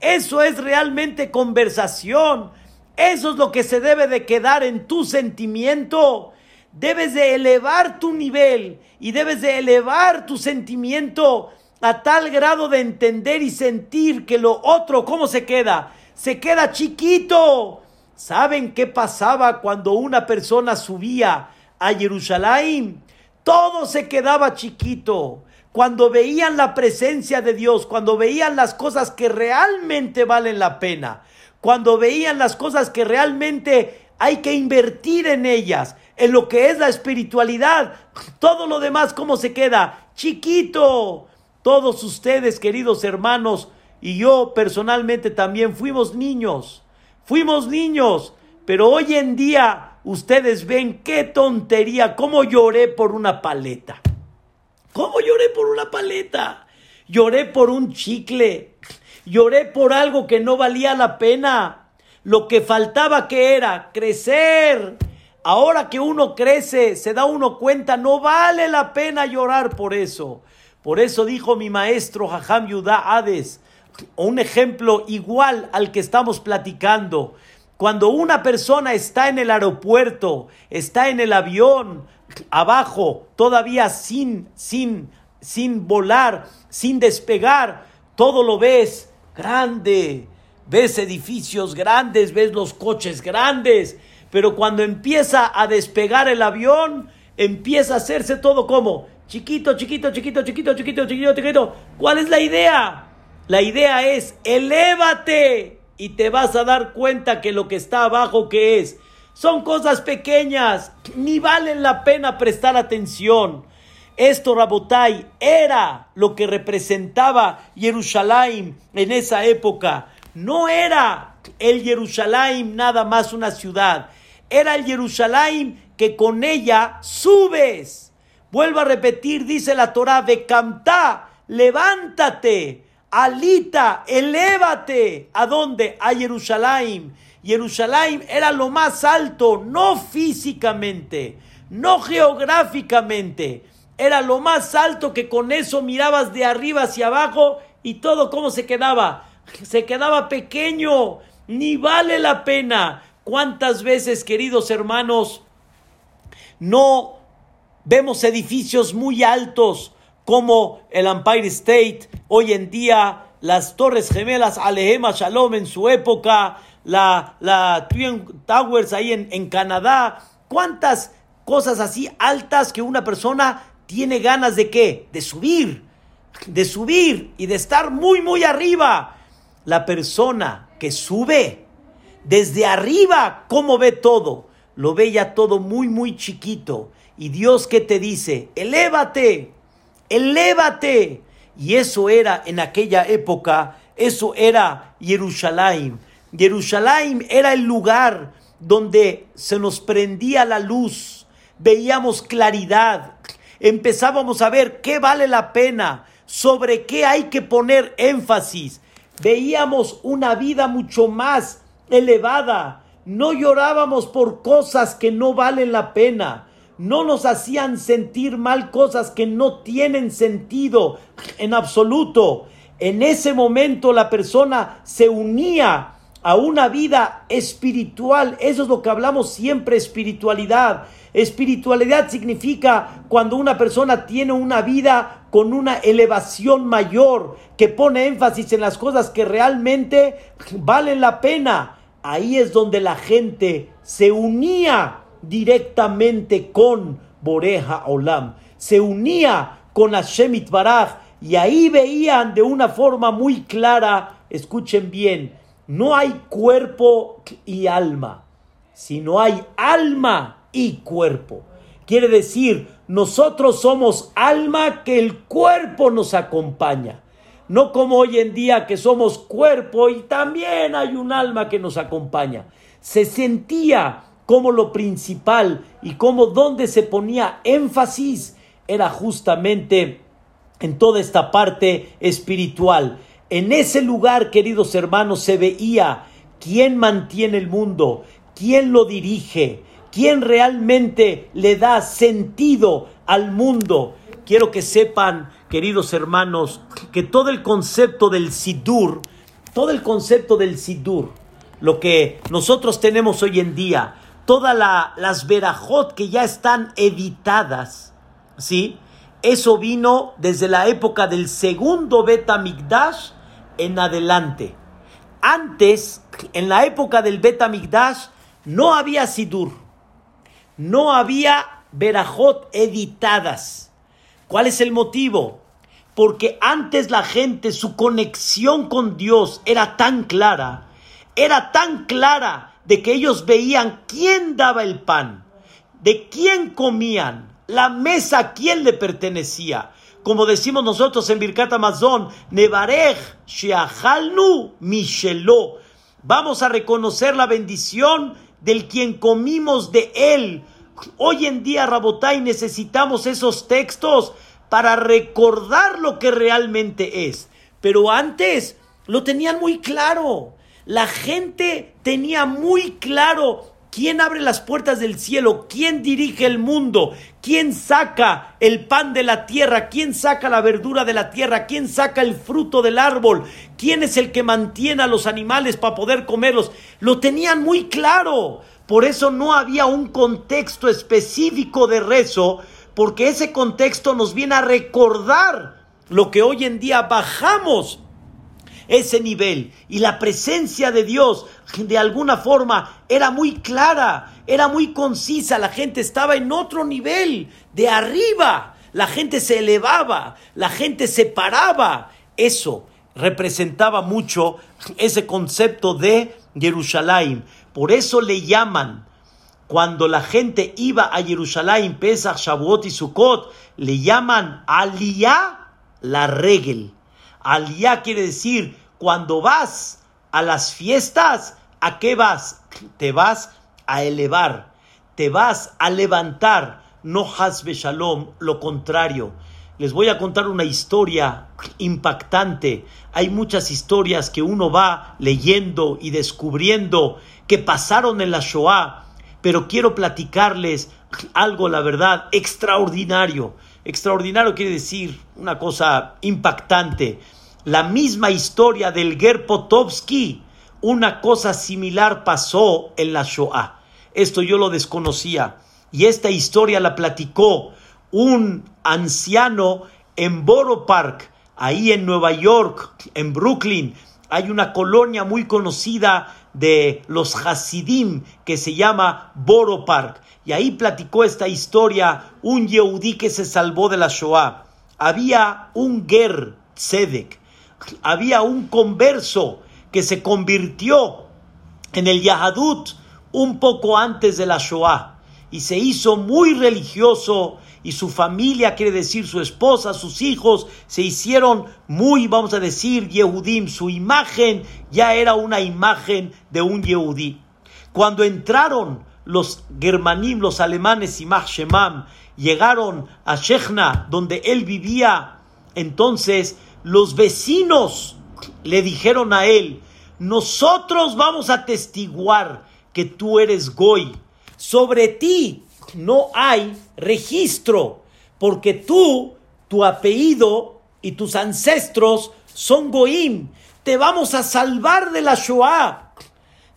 [SPEAKER 1] Eso es realmente conversación. Eso es lo que se debe de quedar en tu sentimiento. Debes de elevar tu nivel y debes de elevar tu sentimiento a tal grado de entender y sentir que lo otro, ¿cómo se queda? Se queda chiquito. ¿Saben qué pasaba cuando una persona subía a Jerusalén? todo se quedaba chiquito. Cuando veían la presencia de Dios, cuando veían las cosas que realmente valen la pena, cuando veían las cosas que realmente hay que invertir en ellas, en lo que es la espiritualidad, todo lo demás, ¿cómo se queda? Chiquito. Todos ustedes, queridos hermanos, y yo personalmente también fuimos niños, fuimos niños, pero hoy en día ustedes ven qué tontería, cómo lloré por una paleta. ¿Cómo lloré por una paleta? Lloré por un chicle. Lloré por algo que no valía la pena. Lo que faltaba que era crecer. Ahora que uno crece, se da uno cuenta, no vale la pena llorar por eso. Por eso dijo mi maestro Jajam Yudá Hades, un ejemplo igual al que estamos platicando. Cuando una persona está en el aeropuerto, está en el avión, abajo, todavía sin, sin, sin volar, sin despegar, todo lo ves grande, ves edificios grandes, ves los coches grandes, pero cuando empieza a despegar el avión, empieza a hacerse todo como chiquito, chiquito, chiquito, chiquito, chiquito, chiquito, chiquito. ¿Cuál es la idea? La idea es, elévate, y te vas a dar cuenta que lo que está abajo que es son cosas pequeñas, ni valen la pena prestar atención. Esto, Rabotai, era lo que representaba Jerusalén en esa época. No era el Jerusalén nada más una ciudad, era el Jerusalén que con ella subes. Vuelvo a repetir, dice la Torah, de levántate Alita, elévate. ¿A dónde? A Jerusalén. Jerusalén era lo más alto, no físicamente, no geográficamente. Era lo más alto que con eso mirabas de arriba hacia abajo y todo cómo se quedaba. Se quedaba pequeño, ni vale la pena. ¿Cuántas veces, queridos hermanos, no vemos edificios muy altos? como el Empire State, hoy en día las Torres Gemelas, Alehema Shalom en su época, la, la Twin Towers ahí en, en Canadá, cuántas cosas así altas que una persona tiene ganas de qué? De subir, de subir y de estar muy, muy arriba. La persona que sube desde arriba, ¿cómo ve todo? Lo ve ya todo muy, muy chiquito. Y Dios que te dice, elévate, elévate. Y eso era en aquella época, eso era Jerusalén. Jerusalén era el lugar donde se nos prendía la luz, veíamos claridad, empezábamos a ver qué vale la pena, sobre qué hay que poner énfasis. Veíamos una vida mucho más elevada, no llorábamos por cosas que no valen la pena no nos hacían sentir mal cosas que no tienen sentido en absoluto. En ese momento la persona se unía a una vida espiritual. Eso es lo que hablamos siempre, espiritualidad. Espiritualidad significa cuando una persona tiene una vida con una elevación mayor, que pone énfasis en las cosas que realmente valen la pena. Ahí es donde la gente se unía directamente con Boreja Olam. Se unía con Hashem Baraj y ahí veían de una forma muy clara, escuchen bien, no hay cuerpo y alma, sino hay alma y cuerpo. Quiere decir, nosotros somos alma que el cuerpo nos acompaña. No como hoy en día que somos cuerpo y también hay un alma que nos acompaña. Se sentía como lo principal y como donde se ponía énfasis era justamente en toda esta parte espiritual. En ese lugar, queridos hermanos, se veía quién mantiene el mundo, quién lo dirige, quién realmente le da sentido al mundo. Quiero que sepan, queridos hermanos, que todo el concepto del Sidur, todo el concepto del Sidur, lo que nosotros tenemos hoy en día, todas las verajot que ya están editadas, ¿sí? Eso vino desde la época del segundo Betamigdash en adelante. Antes, en la época del Betamigdash, no había Sidur, no había verajot editadas. ¿Cuál es el motivo? Porque antes la gente, su conexión con Dios era tan clara, era tan clara de que ellos veían quién daba el pan, de quién comían, la mesa a quién le pertenecía. Como decimos nosotros en Birkat Amazon, Nevarej Sheachalnu Mishelo. Vamos a reconocer la bendición del quien comimos de él. Hoy en día, Rabotai, necesitamos esos textos para recordar lo que realmente es. Pero antes lo tenían muy claro. La gente tenía muy claro quién abre las puertas del cielo, quién dirige el mundo, quién saca el pan de la tierra, quién saca la verdura de la tierra, quién saca el fruto del árbol, quién es el que mantiene a los animales para poder comerlos. Lo tenían muy claro. Por eso no había un contexto específico de rezo, porque ese contexto nos viene a recordar lo que hoy en día bajamos ese nivel y la presencia de Dios de alguna forma era muy clara, era muy concisa, la gente estaba en otro nivel, de arriba, la gente se elevaba, la gente se paraba. Eso representaba mucho ese concepto de Jerusalén. Por eso le llaman, cuando la gente iba a Jerusalén, Pesach, Shavuot y Sukkot, le llaman Aliyah la regel. Aliyah quiere decir, cuando vas a las fiestas, ¿a qué vas? Te vas a elevar, te vas a levantar, no hasbe shalom, lo contrario. Les voy a contar una historia impactante. Hay muchas historias que uno va leyendo y descubriendo que pasaron en la Shoah, pero quiero platicarles algo, la verdad, extraordinario. Extraordinario quiere decir una cosa impactante. La misma historia del Ger Potovsky, una cosa similar pasó en la Shoah. Esto yo lo desconocía. Y esta historia la platicó un anciano en Borough Park, ahí en Nueva York, en Brooklyn. Hay una colonia muy conocida de los Hasidim que se llama Borough Park. Y ahí platicó esta historia un Yehudí que se salvó de la Shoah. Había un Ger Tzedek, había un converso que se convirtió en el Yahadut un poco antes de la Shoah y se hizo muy religioso y su familia, quiere decir su esposa, sus hijos, se hicieron muy, vamos a decir, Yehudim. Su imagen ya era una imagen de un Yehudí. Cuando entraron los germanim, los alemanes y Shemam, llegaron a Shechna, donde él vivía, entonces los vecinos le dijeron a él, nosotros vamos a testiguar que tú eres Goy. Sobre ti no hay registro, porque tú, tu apellido y tus ancestros son Goim. Te vamos a salvar de la Shoah.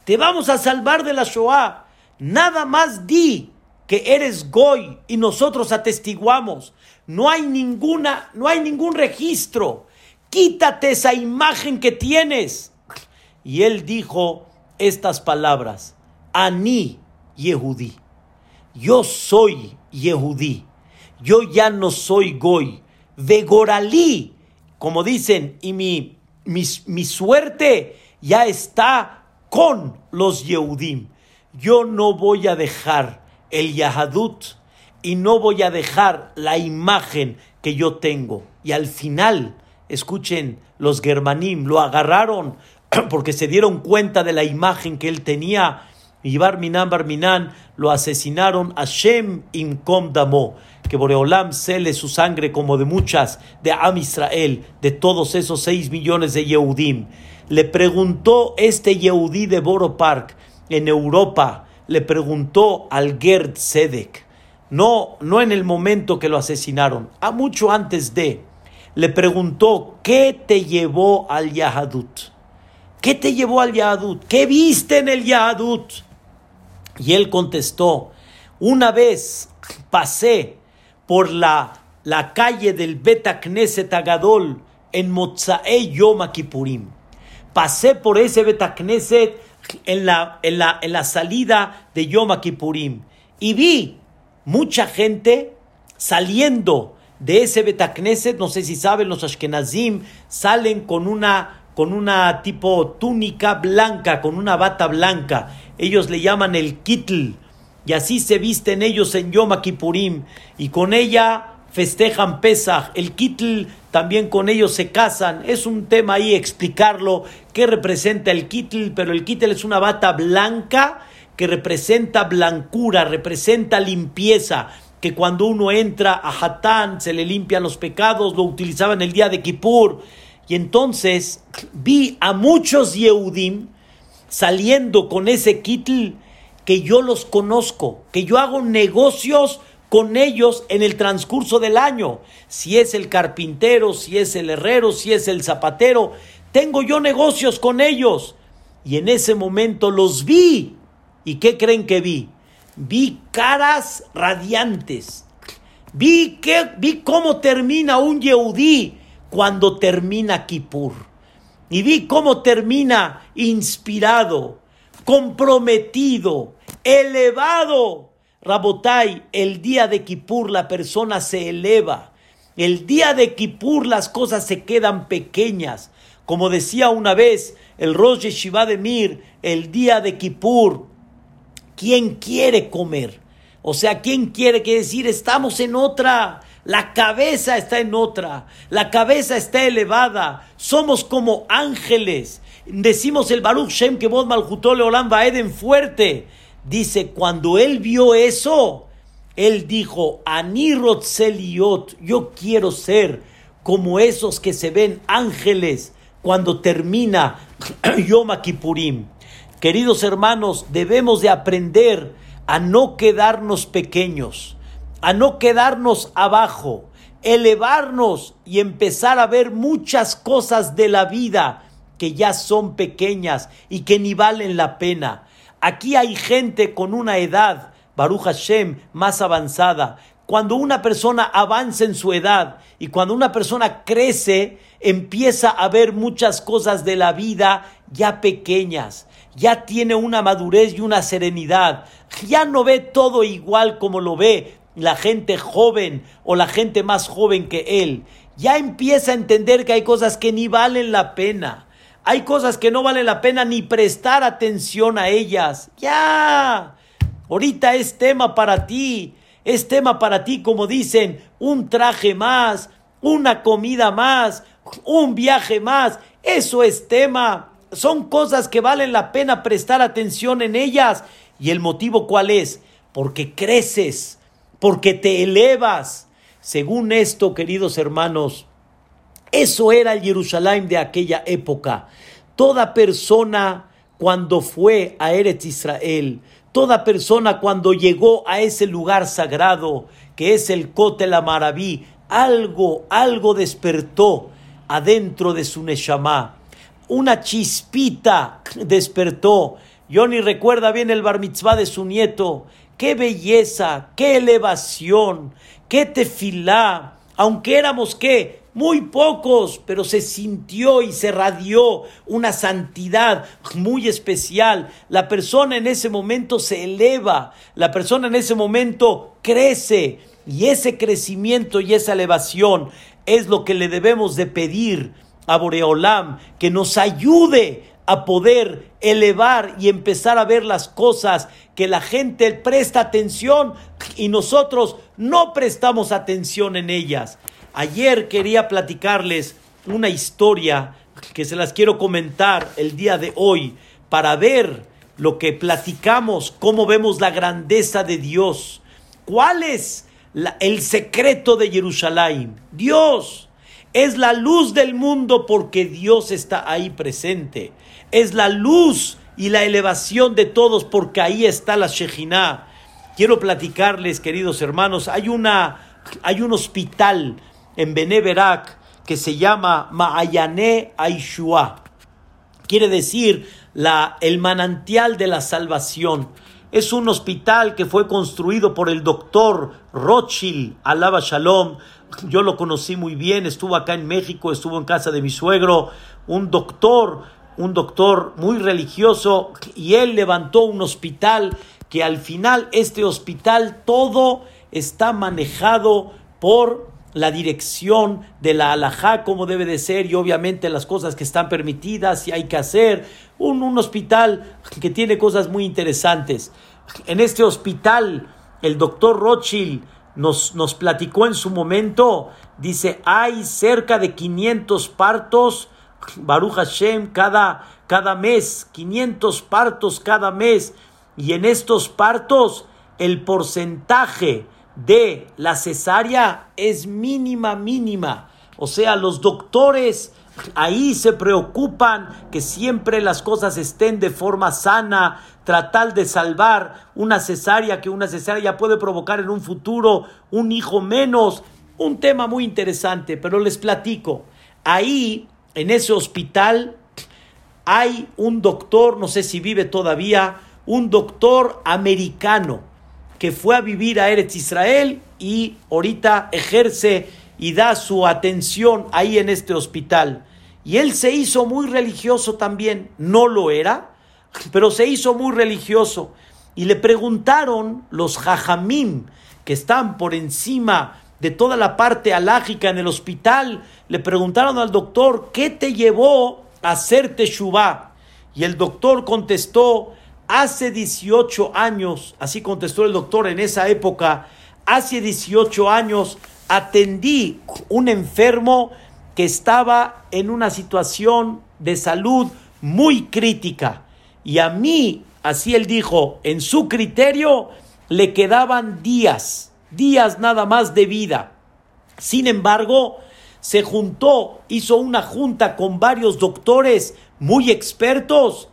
[SPEAKER 1] Te vamos a salvar de la Shoah. Nada más di que eres Goy y nosotros atestiguamos. No hay ninguna, no hay ningún registro. Quítate esa imagen que tienes. Y él dijo estas palabras: Ani Yehudí. Yo soy Yehudí. Yo ya no soy Goy. Vegoralí, como dicen, y mi, mi, suerte ya está con los Yehudim. Yo no voy a dejar el Yahadut y no voy a dejar la imagen que yo tengo. Y al final, escuchen, los Germanim lo agarraron porque se dieron cuenta de la imagen que él tenía. Y Barminan Barminan lo asesinaron a Shem Inkom Damo, que Boreolam cele su sangre como de muchas de Am Israel, de todos esos seis millones de Yehudim. Le preguntó este Yehudí de Boro Park en Europa, le preguntó al Gerd Sedek, no, no en el momento que lo asesinaron, a mucho antes de, le preguntó, ¿qué te llevó al Yahadut? ¿Qué te llevó al Yahadut? ¿Qué viste en el Yahadut? Y él contestó, una vez pasé por la, la calle del Beta Knesset Agadol en Mozae Yom Kippurim. Pasé por ese Beta Knesset en la, en la, en la salida de Yom Kippurim y vi mucha gente saliendo de ese Betacneset, no sé si saben, los Ashkenazim salen con una, con una tipo túnica blanca, con una bata blanca ellos le llaman el kitl. y así se visten ellos en Yom Kippurim y con ella festejan Pesach, el Kitl también con ellos se casan. Es un tema ahí explicarlo qué representa el Kitl, pero el Kitl es una bata blanca que representa blancura, representa limpieza, que cuando uno entra a Hatán se le limpian los pecados, lo utilizaban el día de Kippur. Y entonces vi a muchos Yehudim saliendo con ese Kitl que yo los conozco, que yo hago negocios con ellos en el transcurso del año. Si es el carpintero, si es el herrero, si es el zapatero, tengo yo negocios con ellos. Y en ese momento los vi. ¿Y qué creen que vi? Vi caras radiantes. Vi, que, vi cómo termina un Yehudí cuando termina Kippur. Y vi cómo termina inspirado, comprometido, elevado Rabotai, el día de Kippur la persona se eleva. El día de Kippur las cosas se quedan pequeñas. Como decía una vez el Rosh Shiva de Mir, el día de Kippur, ¿quién quiere comer? O sea, ¿quién quiere decir estamos en otra? La cabeza está en otra, la cabeza está elevada, somos como ángeles. Decimos el Baruch Shem que vos Malhutole Olam Eden fuerte. Dice, cuando él vio eso, él dijo, Anirot Seliot, yo quiero ser como esos que se ven ángeles cuando termina Yom Kippurim. Queridos hermanos, debemos de aprender a no quedarnos pequeños, a no quedarnos abajo, elevarnos y empezar a ver muchas cosas de la vida que ya son pequeñas y que ni valen la pena. Aquí hay gente con una edad, Baruch Hashem, más avanzada. Cuando una persona avanza en su edad y cuando una persona crece, empieza a ver muchas cosas de la vida ya pequeñas, ya tiene una madurez y una serenidad, ya no ve todo igual como lo ve la gente joven o la gente más joven que él, ya empieza a entender que hay cosas que ni valen la pena. Hay cosas que no vale la pena ni prestar atención a ellas. Ya. Ahorita es tema para ti. Es tema para ti, como dicen, un traje más, una comida más, un viaje más. Eso es tema. Son cosas que valen la pena prestar atención en ellas. ¿Y el motivo cuál es? Porque creces, porque te elevas. Según esto, queridos hermanos, eso era el Jerusalén de aquella época. Toda persona cuando fue a Eretz Israel, toda persona cuando llegó a ese lugar sagrado que es el Kotel Amaraví, algo, algo despertó adentro de su Neshama. Una chispita despertó. Johnny recuerda bien el bar mitzvah de su nieto. Qué belleza, qué elevación, qué tefilá. Aunque éramos qué, muy pocos, pero se sintió y se radió una santidad muy especial. La persona en ese momento se eleva, la persona en ese momento crece y ese crecimiento y esa elevación es lo que le debemos de pedir a Boreolam, que nos ayude a poder elevar y empezar a ver las cosas que la gente presta atención y nosotros no prestamos atención en ellas. Ayer quería platicarles una historia que se las quiero comentar el día de hoy para ver lo que platicamos, cómo vemos la grandeza de Dios. ¿Cuál es el secreto de Jerusalén? Dios es la luz del mundo porque Dios está ahí presente. Es la luz y la elevación de todos porque ahí está la Shejinah. Quiero platicarles, queridos hermanos, hay, una, hay un hospital en Beneverak que se llama Ma'ayane Aishua. Quiere decir la, el manantial de la salvación. Es un hospital que fue construido por el doctor Rothschild, Alaba Shalom. Yo lo conocí muy bien, estuvo acá en México, estuvo en casa de mi suegro, un doctor, un doctor muy religioso, y él levantó un hospital que al final este hospital todo está manejado por la dirección de la alajá como debe de ser y obviamente las cosas que están permitidas y hay que hacer. Un, un hospital que tiene cosas muy interesantes. en este hospital, el doctor Rothschild nos, nos platicó en su momento, dice, hay cerca de 500 partos, Baruch Hashem, cada, cada mes, 500 partos cada mes, y en estos partos el porcentaje de la cesárea es mínima, mínima. O sea, los doctores ahí se preocupan que siempre las cosas estén de forma sana, tratar de salvar una cesárea, que una cesárea puede provocar en un futuro un hijo menos. Un tema muy interesante, pero les platico. Ahí, en ese hospital, hay un doctor, no sé si vive todavía, un doctor americano que fue a vivir a Eretz Israel y ahorita ejerce y da su atención ahí en este hospital. Y él se hizo muy religioso también, no lo era, pero se hizo muy religioso. Y le preguntaron los jajamim que están por encima de toda la parte alágica en el hospital, le preguntaron al doctor, ¿qué te llevó a hacer Teshuvah? Y el doctor contestó, hace 18 años, así contestó el doctor en esa época, hace 18 años atendí un enfermo que estaba en una situación de salud muy crítica. Y a mí, así él dijo, en su criterio le quedaban días, días nada más de vida. Sin embargo, se juntó, hizo una junta con varios doctores muy expertos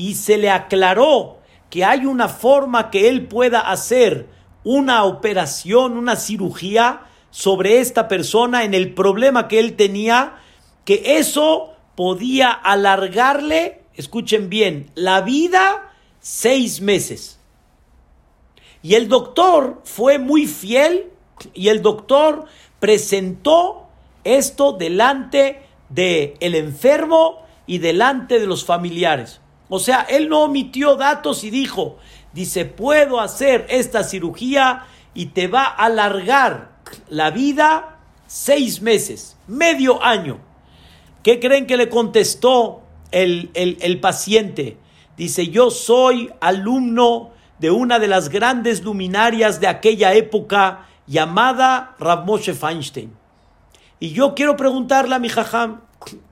[SPEAKER 1] y se le aclaró que hay una forma que él pueda hacer una operación, una cirugía sobre esta persona en el problema que él tenía, que eso podía alargarle, escuchen bien, la vida seis meses. Y el doctor fue muy fiel y el doctor presentó esto delante del el enfermo y delante de los familiares. O sea, él no omitió datos y dijo, dice, puedo hacer esta cirugía y te va a alargar la vida seis meses, medio año. ¿Qué creen que le contestó el, el, paciente? Dice, yo soy alumno de una de las grandes luminarias de aquella época llamada Rav Moshe Feinstein. Y yo quiero preguntarle a mi jajam,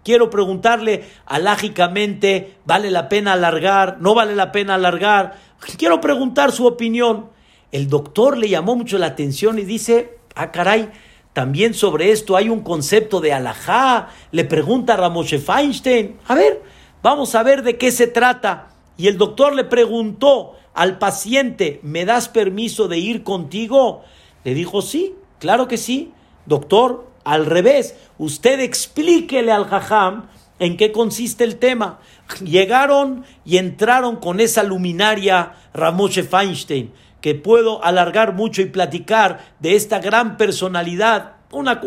[SPEAKER 1] quiero preguntarle alágicamente, ¿vale la pena alargar? ¿No vale la pena alargar? Quiero preguntar su opinión. El doctor le llamó mucho la atención y dice, ah, caray, también sobre esto hay un concepto de alajá. Le pregunta a Ramoshe Feinstein. A ver, vamos a ver de qué se trata. Y el doctor le preguntó al paciente, ¿me das permiso de ir contigo? Le dijo, sí, claro que sí. Doctor, al revés, usted explíquele al jajam en qué consiste el tema. Llegaron y entraron con esa luminaria Ramoshe Feinstein que puedo alargar mucho y platicar de esta gran personalidad, una,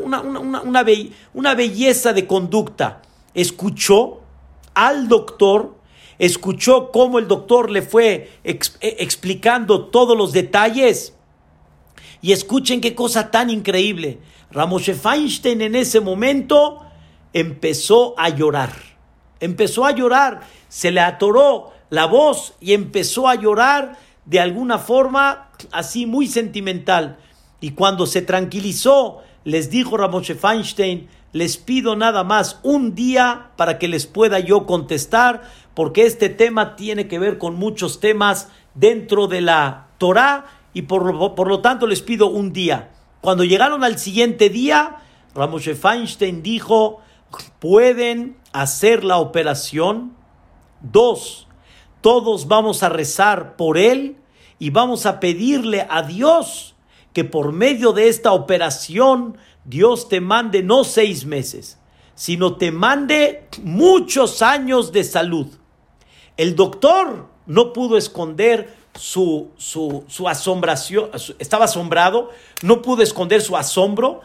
[SPEAKER 1] una, belleza de conducta. Escuchó al doctor, escuchó cómo el doctor le fue e, explicando todos los detalles. Y escuchen qué cosa tan increíble. Ramoshe Feinstein en ese momento empezó a llorar. Empezó a llorar. Se le atoró la voz y empezó a llorar de alguna forma así muy sentimental. Y cuando se tranquilizó, les dijo Ramoshe Feinstein, les pido nada más un día para que les pueda yo contestar, porque este tema tiene que ver con muchos temas dentro de la Torah y por, por lo tanto les pido un día. Cuando llegaron al siguiente día, Ramoshe Feinstein dijo, pueden hacer la operación. Dos, todos vamos a rezar por él y vamos a pedirle a Dios que por medio de esta operación Dios te mande no seis meses, sino te mande muchos años de salud. El doctor no pudo esconder su, su, su asombración, estaba asombrado, no pudo esconder su asombro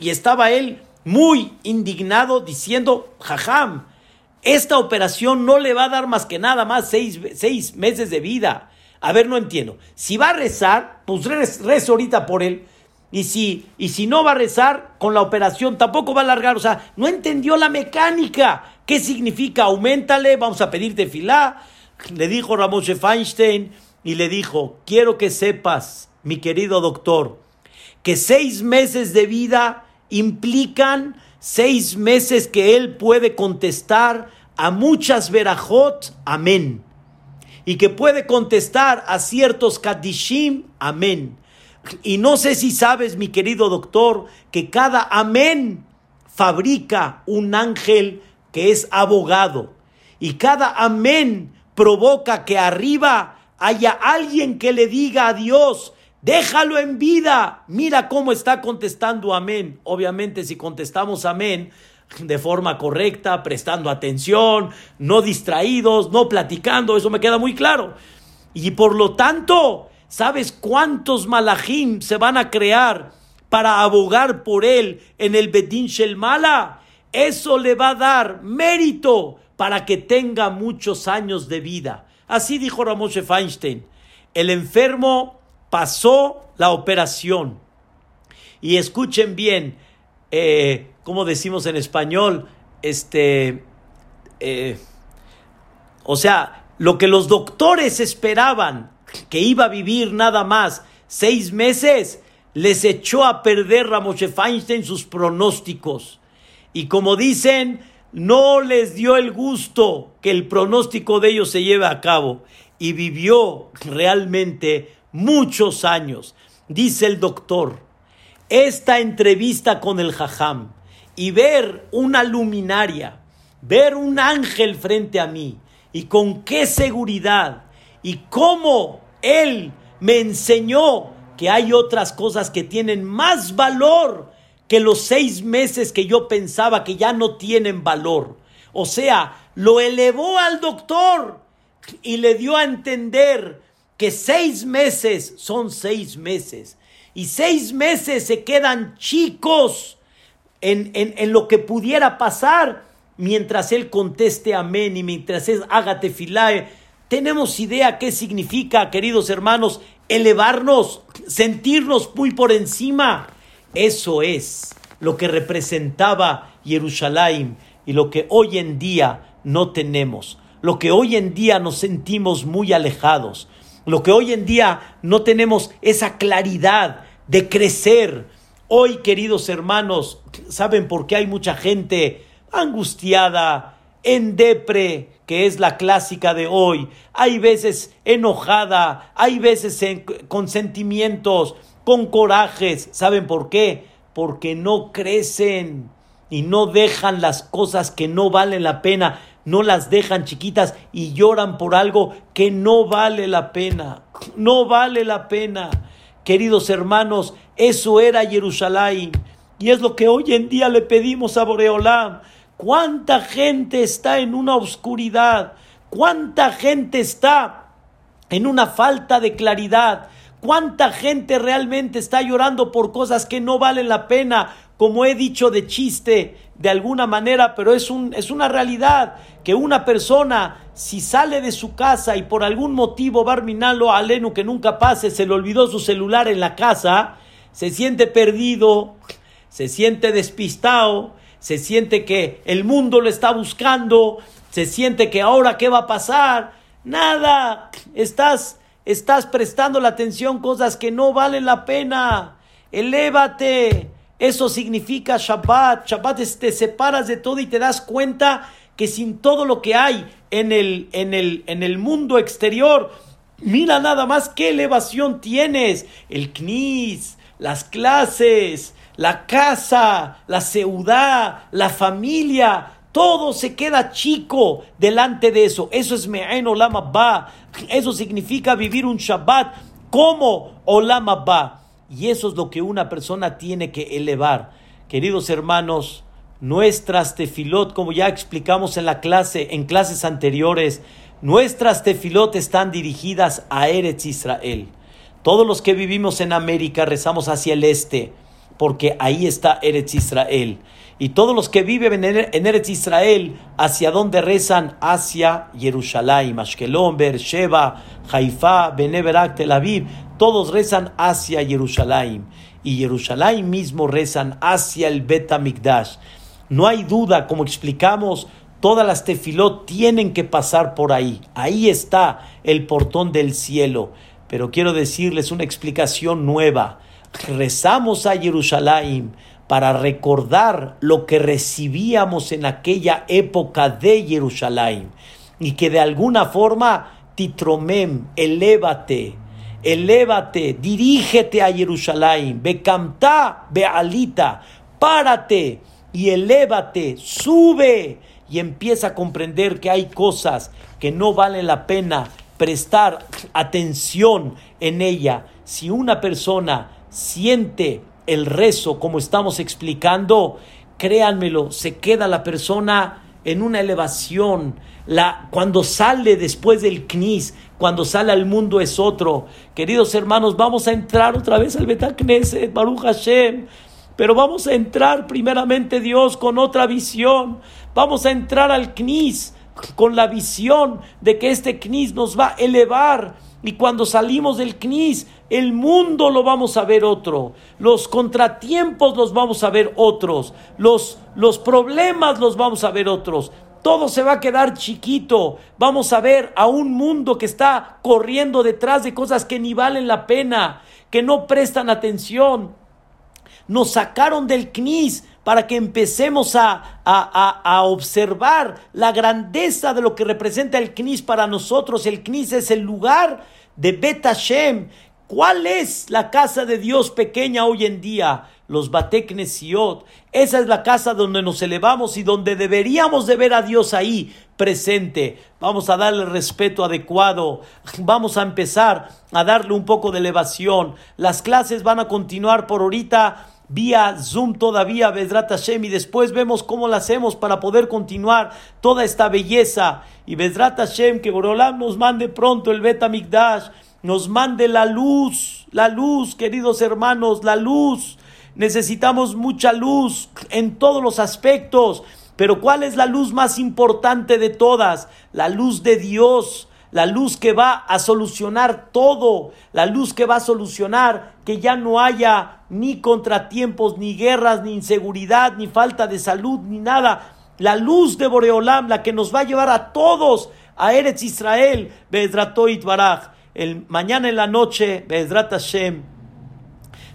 [SPEAKER 1] y estaba él muy indignado diciendo, jajam, esta operación no le va a dar más que nada más seis, meses de vida. A ver, no entiendo. Si va a rezar, pues rezo ahorita por él. Y si, y si no va a rezar con la operación, tampoco va a alargar. O sea, no entendió la mecánica. ¿Qué significa? Aumentale, vamos a pedirte filá. Le dijo Ramón Feinstein, y le dijo, quiero que sepas, mi querido doctor, que seis meses de vida implican seis meses que él puede contestar a muchas verajot, amén. Y que puede contestar a ciertos kadishim, amén. Y no sé si sabes, mi querido doctor, que cada amén fabrica un ángel que es abogado. Y cada amén provoca que arriba haya alguien que le diga a Dios, déjalo en vida. Mira cómo está contestando amén. Obviamente si contestamos amén de forma correcta, prestando atención, no distraídos, no platicando, eso me queda muy claro. Y por lo tanto, ¿sabes cuántos malachim se van a crear para abogar por él en el Bedín Mala? Eso le va a dar mérito para que tenga muchos años de vida. Así dijo Ramoshe Feinstein. El enfermo pasó la operación. Y escuchen bien, eh, como decimos en español, este, eh, o sea, lo que los doctores esperaban, que iba a vivir nada más seis meses, les echó a perder Ramoshe Feinstein sus pronósticos. Y como dicen, no les dio el gusto que el pronóstico de ellos se lleve a cabo y vivió realmente muchos años. Dice el doctor, esta entrevista con el jajam y ver una luminaria, ver un ángel frente a mí y con qué seguridad y cómo él me enseñó que hay otras cosas que tienen más valor que los seis meses que yo pensaba que ya no tienen valor. O sea, lo elevó al doctor y le dio a entender que seis meses son seis meses. Y seis meses se quedan chicos en, en, lo que pudiera pasar mientras él conteste amén y mientras él haga tefilae. Tenemos idea qué significa, queridos hermanos, elevarnos, sentirnos muy por encima eso es lo que representaba Jerusalén y lo que hoy en día no tenemos. Lo que hoy en día nos sentimos muy alejados. Lo que hoy en día no tenemos esa claridad de crecer. Hoy, queridos hermanos, ¿saben por qué hay mucha gente angustiada, en depre, que es la clásica de hoy? Hay veces enojada, hay veces con sentimientos con corajes. ¿Saben por qué? Porque no crecen y no dejan las cosas que no valen la pena, no las dejan chiquitas y lloran por algo que no vale la pena. No vale la pena. Queridos hermanos, eso era Jerusalén y es lo que hoy en día le pedimos a Boreolam. ¿Cuánta gente está en una oscuridad? ¿Cuánta gente está en una falta de claridad? ¿Cuánta gente realmente está llorando por cosas que no valen la pena? Como he dicho de chiste, de alguna manera, pero es, un, es una realidad que una persona, si sale de su casa y por algún motivo Barminalo Alenu que nunca pase, se le olvidó su celular en la casa, se siente perdido, se siente despistado, se siente que el mundo lo está buscando, se siente que ahora qué va a pasar. Nada, estás estás prestando la atención cosas que no valen la pena. Elévate. Eso significa Shabbat. Shabbat es, te separas de todo y te das cuenta que sin todo lo que hay en el, en el, en el mundo exterior, mira nada más qué elevación tienes. El knis, las clases, la casa, la ciudad, la familia, todo se queda chico delante de eso. Eso es Me'en Olam Ba. Eso significa vivir un Shabbat como Olam Ba. Y eso es lo que una persona tiene que elevar. Queridos hermanos, nuestras tefilot, como ya explicamos en la clase, en clases anteriores, nuestras tefilot están dirigidas a Eretz Israel. Todos los que vivimos en América rezamos hacia el este, porque ahí está Eretz Israel. Y todos los que viven en Eretz Israel, ¿hacia dónde rezan? Hacia Jerusalén, Ashkelon, Beersheba, Haifa, Beneberak, Tel Aviv. Todos rezan hacia Jerusalén. Y Jerusalén mismo rezan hacia el Bet No hay duda, como explicamos, Todas las tefilot tienen que pasar por ahí. Ahí está el portón del cielo. Pero quiero decirles una explicación nueva. Rezamos a Jerusalén para recordar lo que recibíamos en aquella época de Jerusalén. Y que de alguna forma titromem, elévate, elévate, dirígete a Jerusalén, becamta, bealita, párate y elévate, sube. Y empieza a comprender que hay cosas que no vale la pena prestar atención en ella. Si una persona siente el rezo como estamos explicando, créanmelo, se queda la persona en una elevación. La, cuando sale después del knis, cuando sale al mundo es otro. Queridos hermanos, vamos a entrar otra vez al Betacneset, Baruch Hashem. Pero vamos a entrar primeramente Dios con otra visión. Vamos a entrar al knis con la visión de que este knis nos va a elevar. Y cuando salimos del knis, el mundo lo vamos a ver otro. Los contratiempos los vamos a ver otros. Los, los problemas los vamos a ver otros. Todo se va a quedar chiquito. Vamos a ver a un mundo que está corriendo detrás de cosas que ni valen la pena, que no prestan atención. Nos sacaron del CNIS para que empecemos a, a, observar la grandeza de lo que representa el CNIS para nosotros. El CNIS es el lugar de Bet Hashem. ¿Cuál es la casa de Dios pequeña hoy en día? Los Bateknesiot. Esa es la casa donde nos elevamos y donde deberíamos de ver a Dios ahí presente. Vamos a darle el respeto adecuado. Vamos a empezar a darle un poco de elevación. Las clases van a continuar por ahorita vía Zoom todavía, Bedrat Hashem, y después vemos cómo lo hacemos para poder continuar toda esta belleza. Y Bedrat Hashem, que Borolam nos mande pronto el Bet nos mande la luz, la luz, queridos hermanos, la luz. Necesitamos mucha luz en todos los aspectos. Pero ¿cuál es la luz más importante de todas? La luz de Dios la luz que va a solucionar todo, la luz que va a solucionar que ya no haya ni contratiempos, ni guerras, ni inseguridad, ni falta de salud, ni nada. La luz de Boreolam, la que nos va a llevar a todos a Eretz Israel, Bedratoit Baraj. El mañana en la noche, Bedrat Hashem,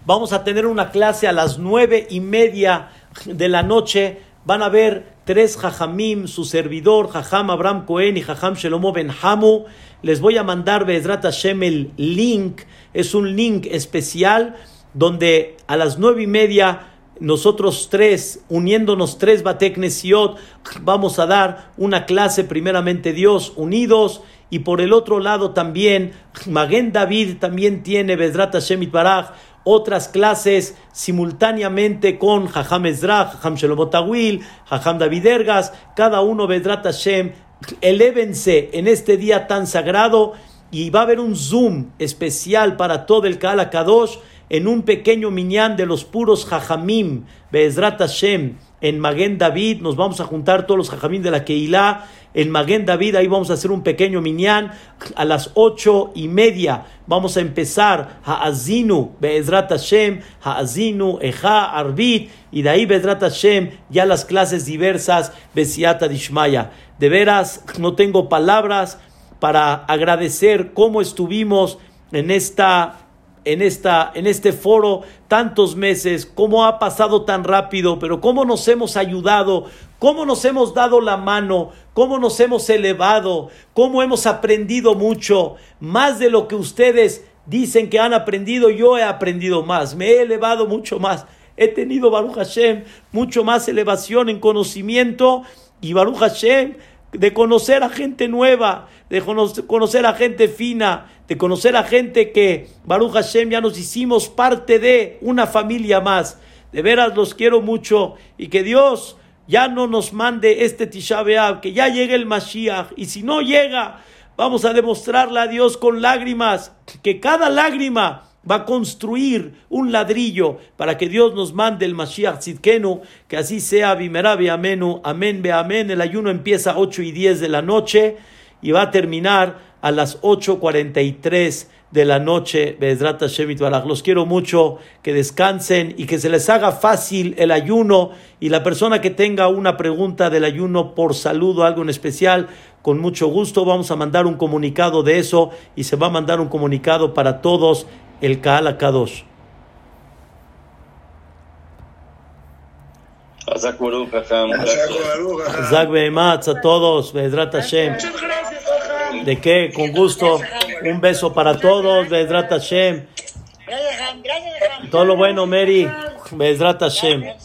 [SPEAKER 1] vamos a tener una clase a las nueve y media de la noche. Van a ver tres Jajamim, su servidor, Jajam Abraham Cohen y Jajam Shelomo Ben Hamu. Les voy a mandar Bezrat Hashem el link, es un link especial donde a las nueve y media nosotros tres, uniéndonos tres Bateknesiot, vamos a dar una clase, primeramente Dios, unidos, y por el otro lado también, Maguen David también tiene Bezrat Hashem Itbaraj, otras clases simultáneamente con Jajam Ezra, Jajam Shelomotawil, Jajam David Ergas, cada uno Vedrat Hashem, elévense en este día tan sagrado y va a haber un Zoom especial para todo el Kala Kadosh en un pequeño minyan de los puros Jajamim, Bezrat Hashem, en Maguen David, nos vamos a juntar todos los Jajamim de la Keilah en Maguen David, ahí vamos a hacer un pequeño minyan a las ocho y media. Vamos a empezar Ha'azinu, Be'ezrat Hashem, Ha'azinu, Eja, Arbit, y de ahí Be'ezrat Hashem, ya las clases diversas, Besiata Dishmaya. De veras, no tengo palabras para agradecer cómo estuvimos en esta en, esta, en este foro tantos meses, cómo ha pasado tan rápido, pero cómo nos hemos ayudado, cómo nos hemos dado la mano, cómo nos hemos elevado, cómo hemos aprendido mucho, más de lo que ustedes dicen que han aprendido, yo he aprendido más, me he elevado mucho más, he tenido, Baruch Hashem, mucho más elevación en conocimiento y Baruch Hashem, de conocer a gente nueva, de conocer a gente fina, de conocer a gente que, Baruch Hashem, ya nos hicimos parte de una familia más. De veras los quiero mucho y que Dios ya no nos mande este Tisha que ya llegue el Mashiach. Y si no llega, vamos a demostrarle a Dios con lágrimas, que cada lágrima va a construir un ladrillo para que Dios nos mande el Mashiach Tzidkenu, que así sea, Bimerabi Amenu, Amén, Be Amén. El ayuno empieza a 8 y 10 de la noche y va a terminar a las 8.43 de la noche. Los quiero mucho, que descansen y que se les haga fácil el ayuno. Y la persona que tenga una pregunta del ayuno por saludo, algo en especial, con mucho gusto vamos a mandar un comunicado de eso y se va a mandar un comunicado para todos el Kaal Akadosh.
[SPEAKER 2] Hazak Baruch,
[SPEAKER 1] a todos, Hashem. ¿De qué? Con gusto. Un beso para todos, Be'ezrat Hashem. Todo lo bueno, Mary. Be'ezrat Hashem.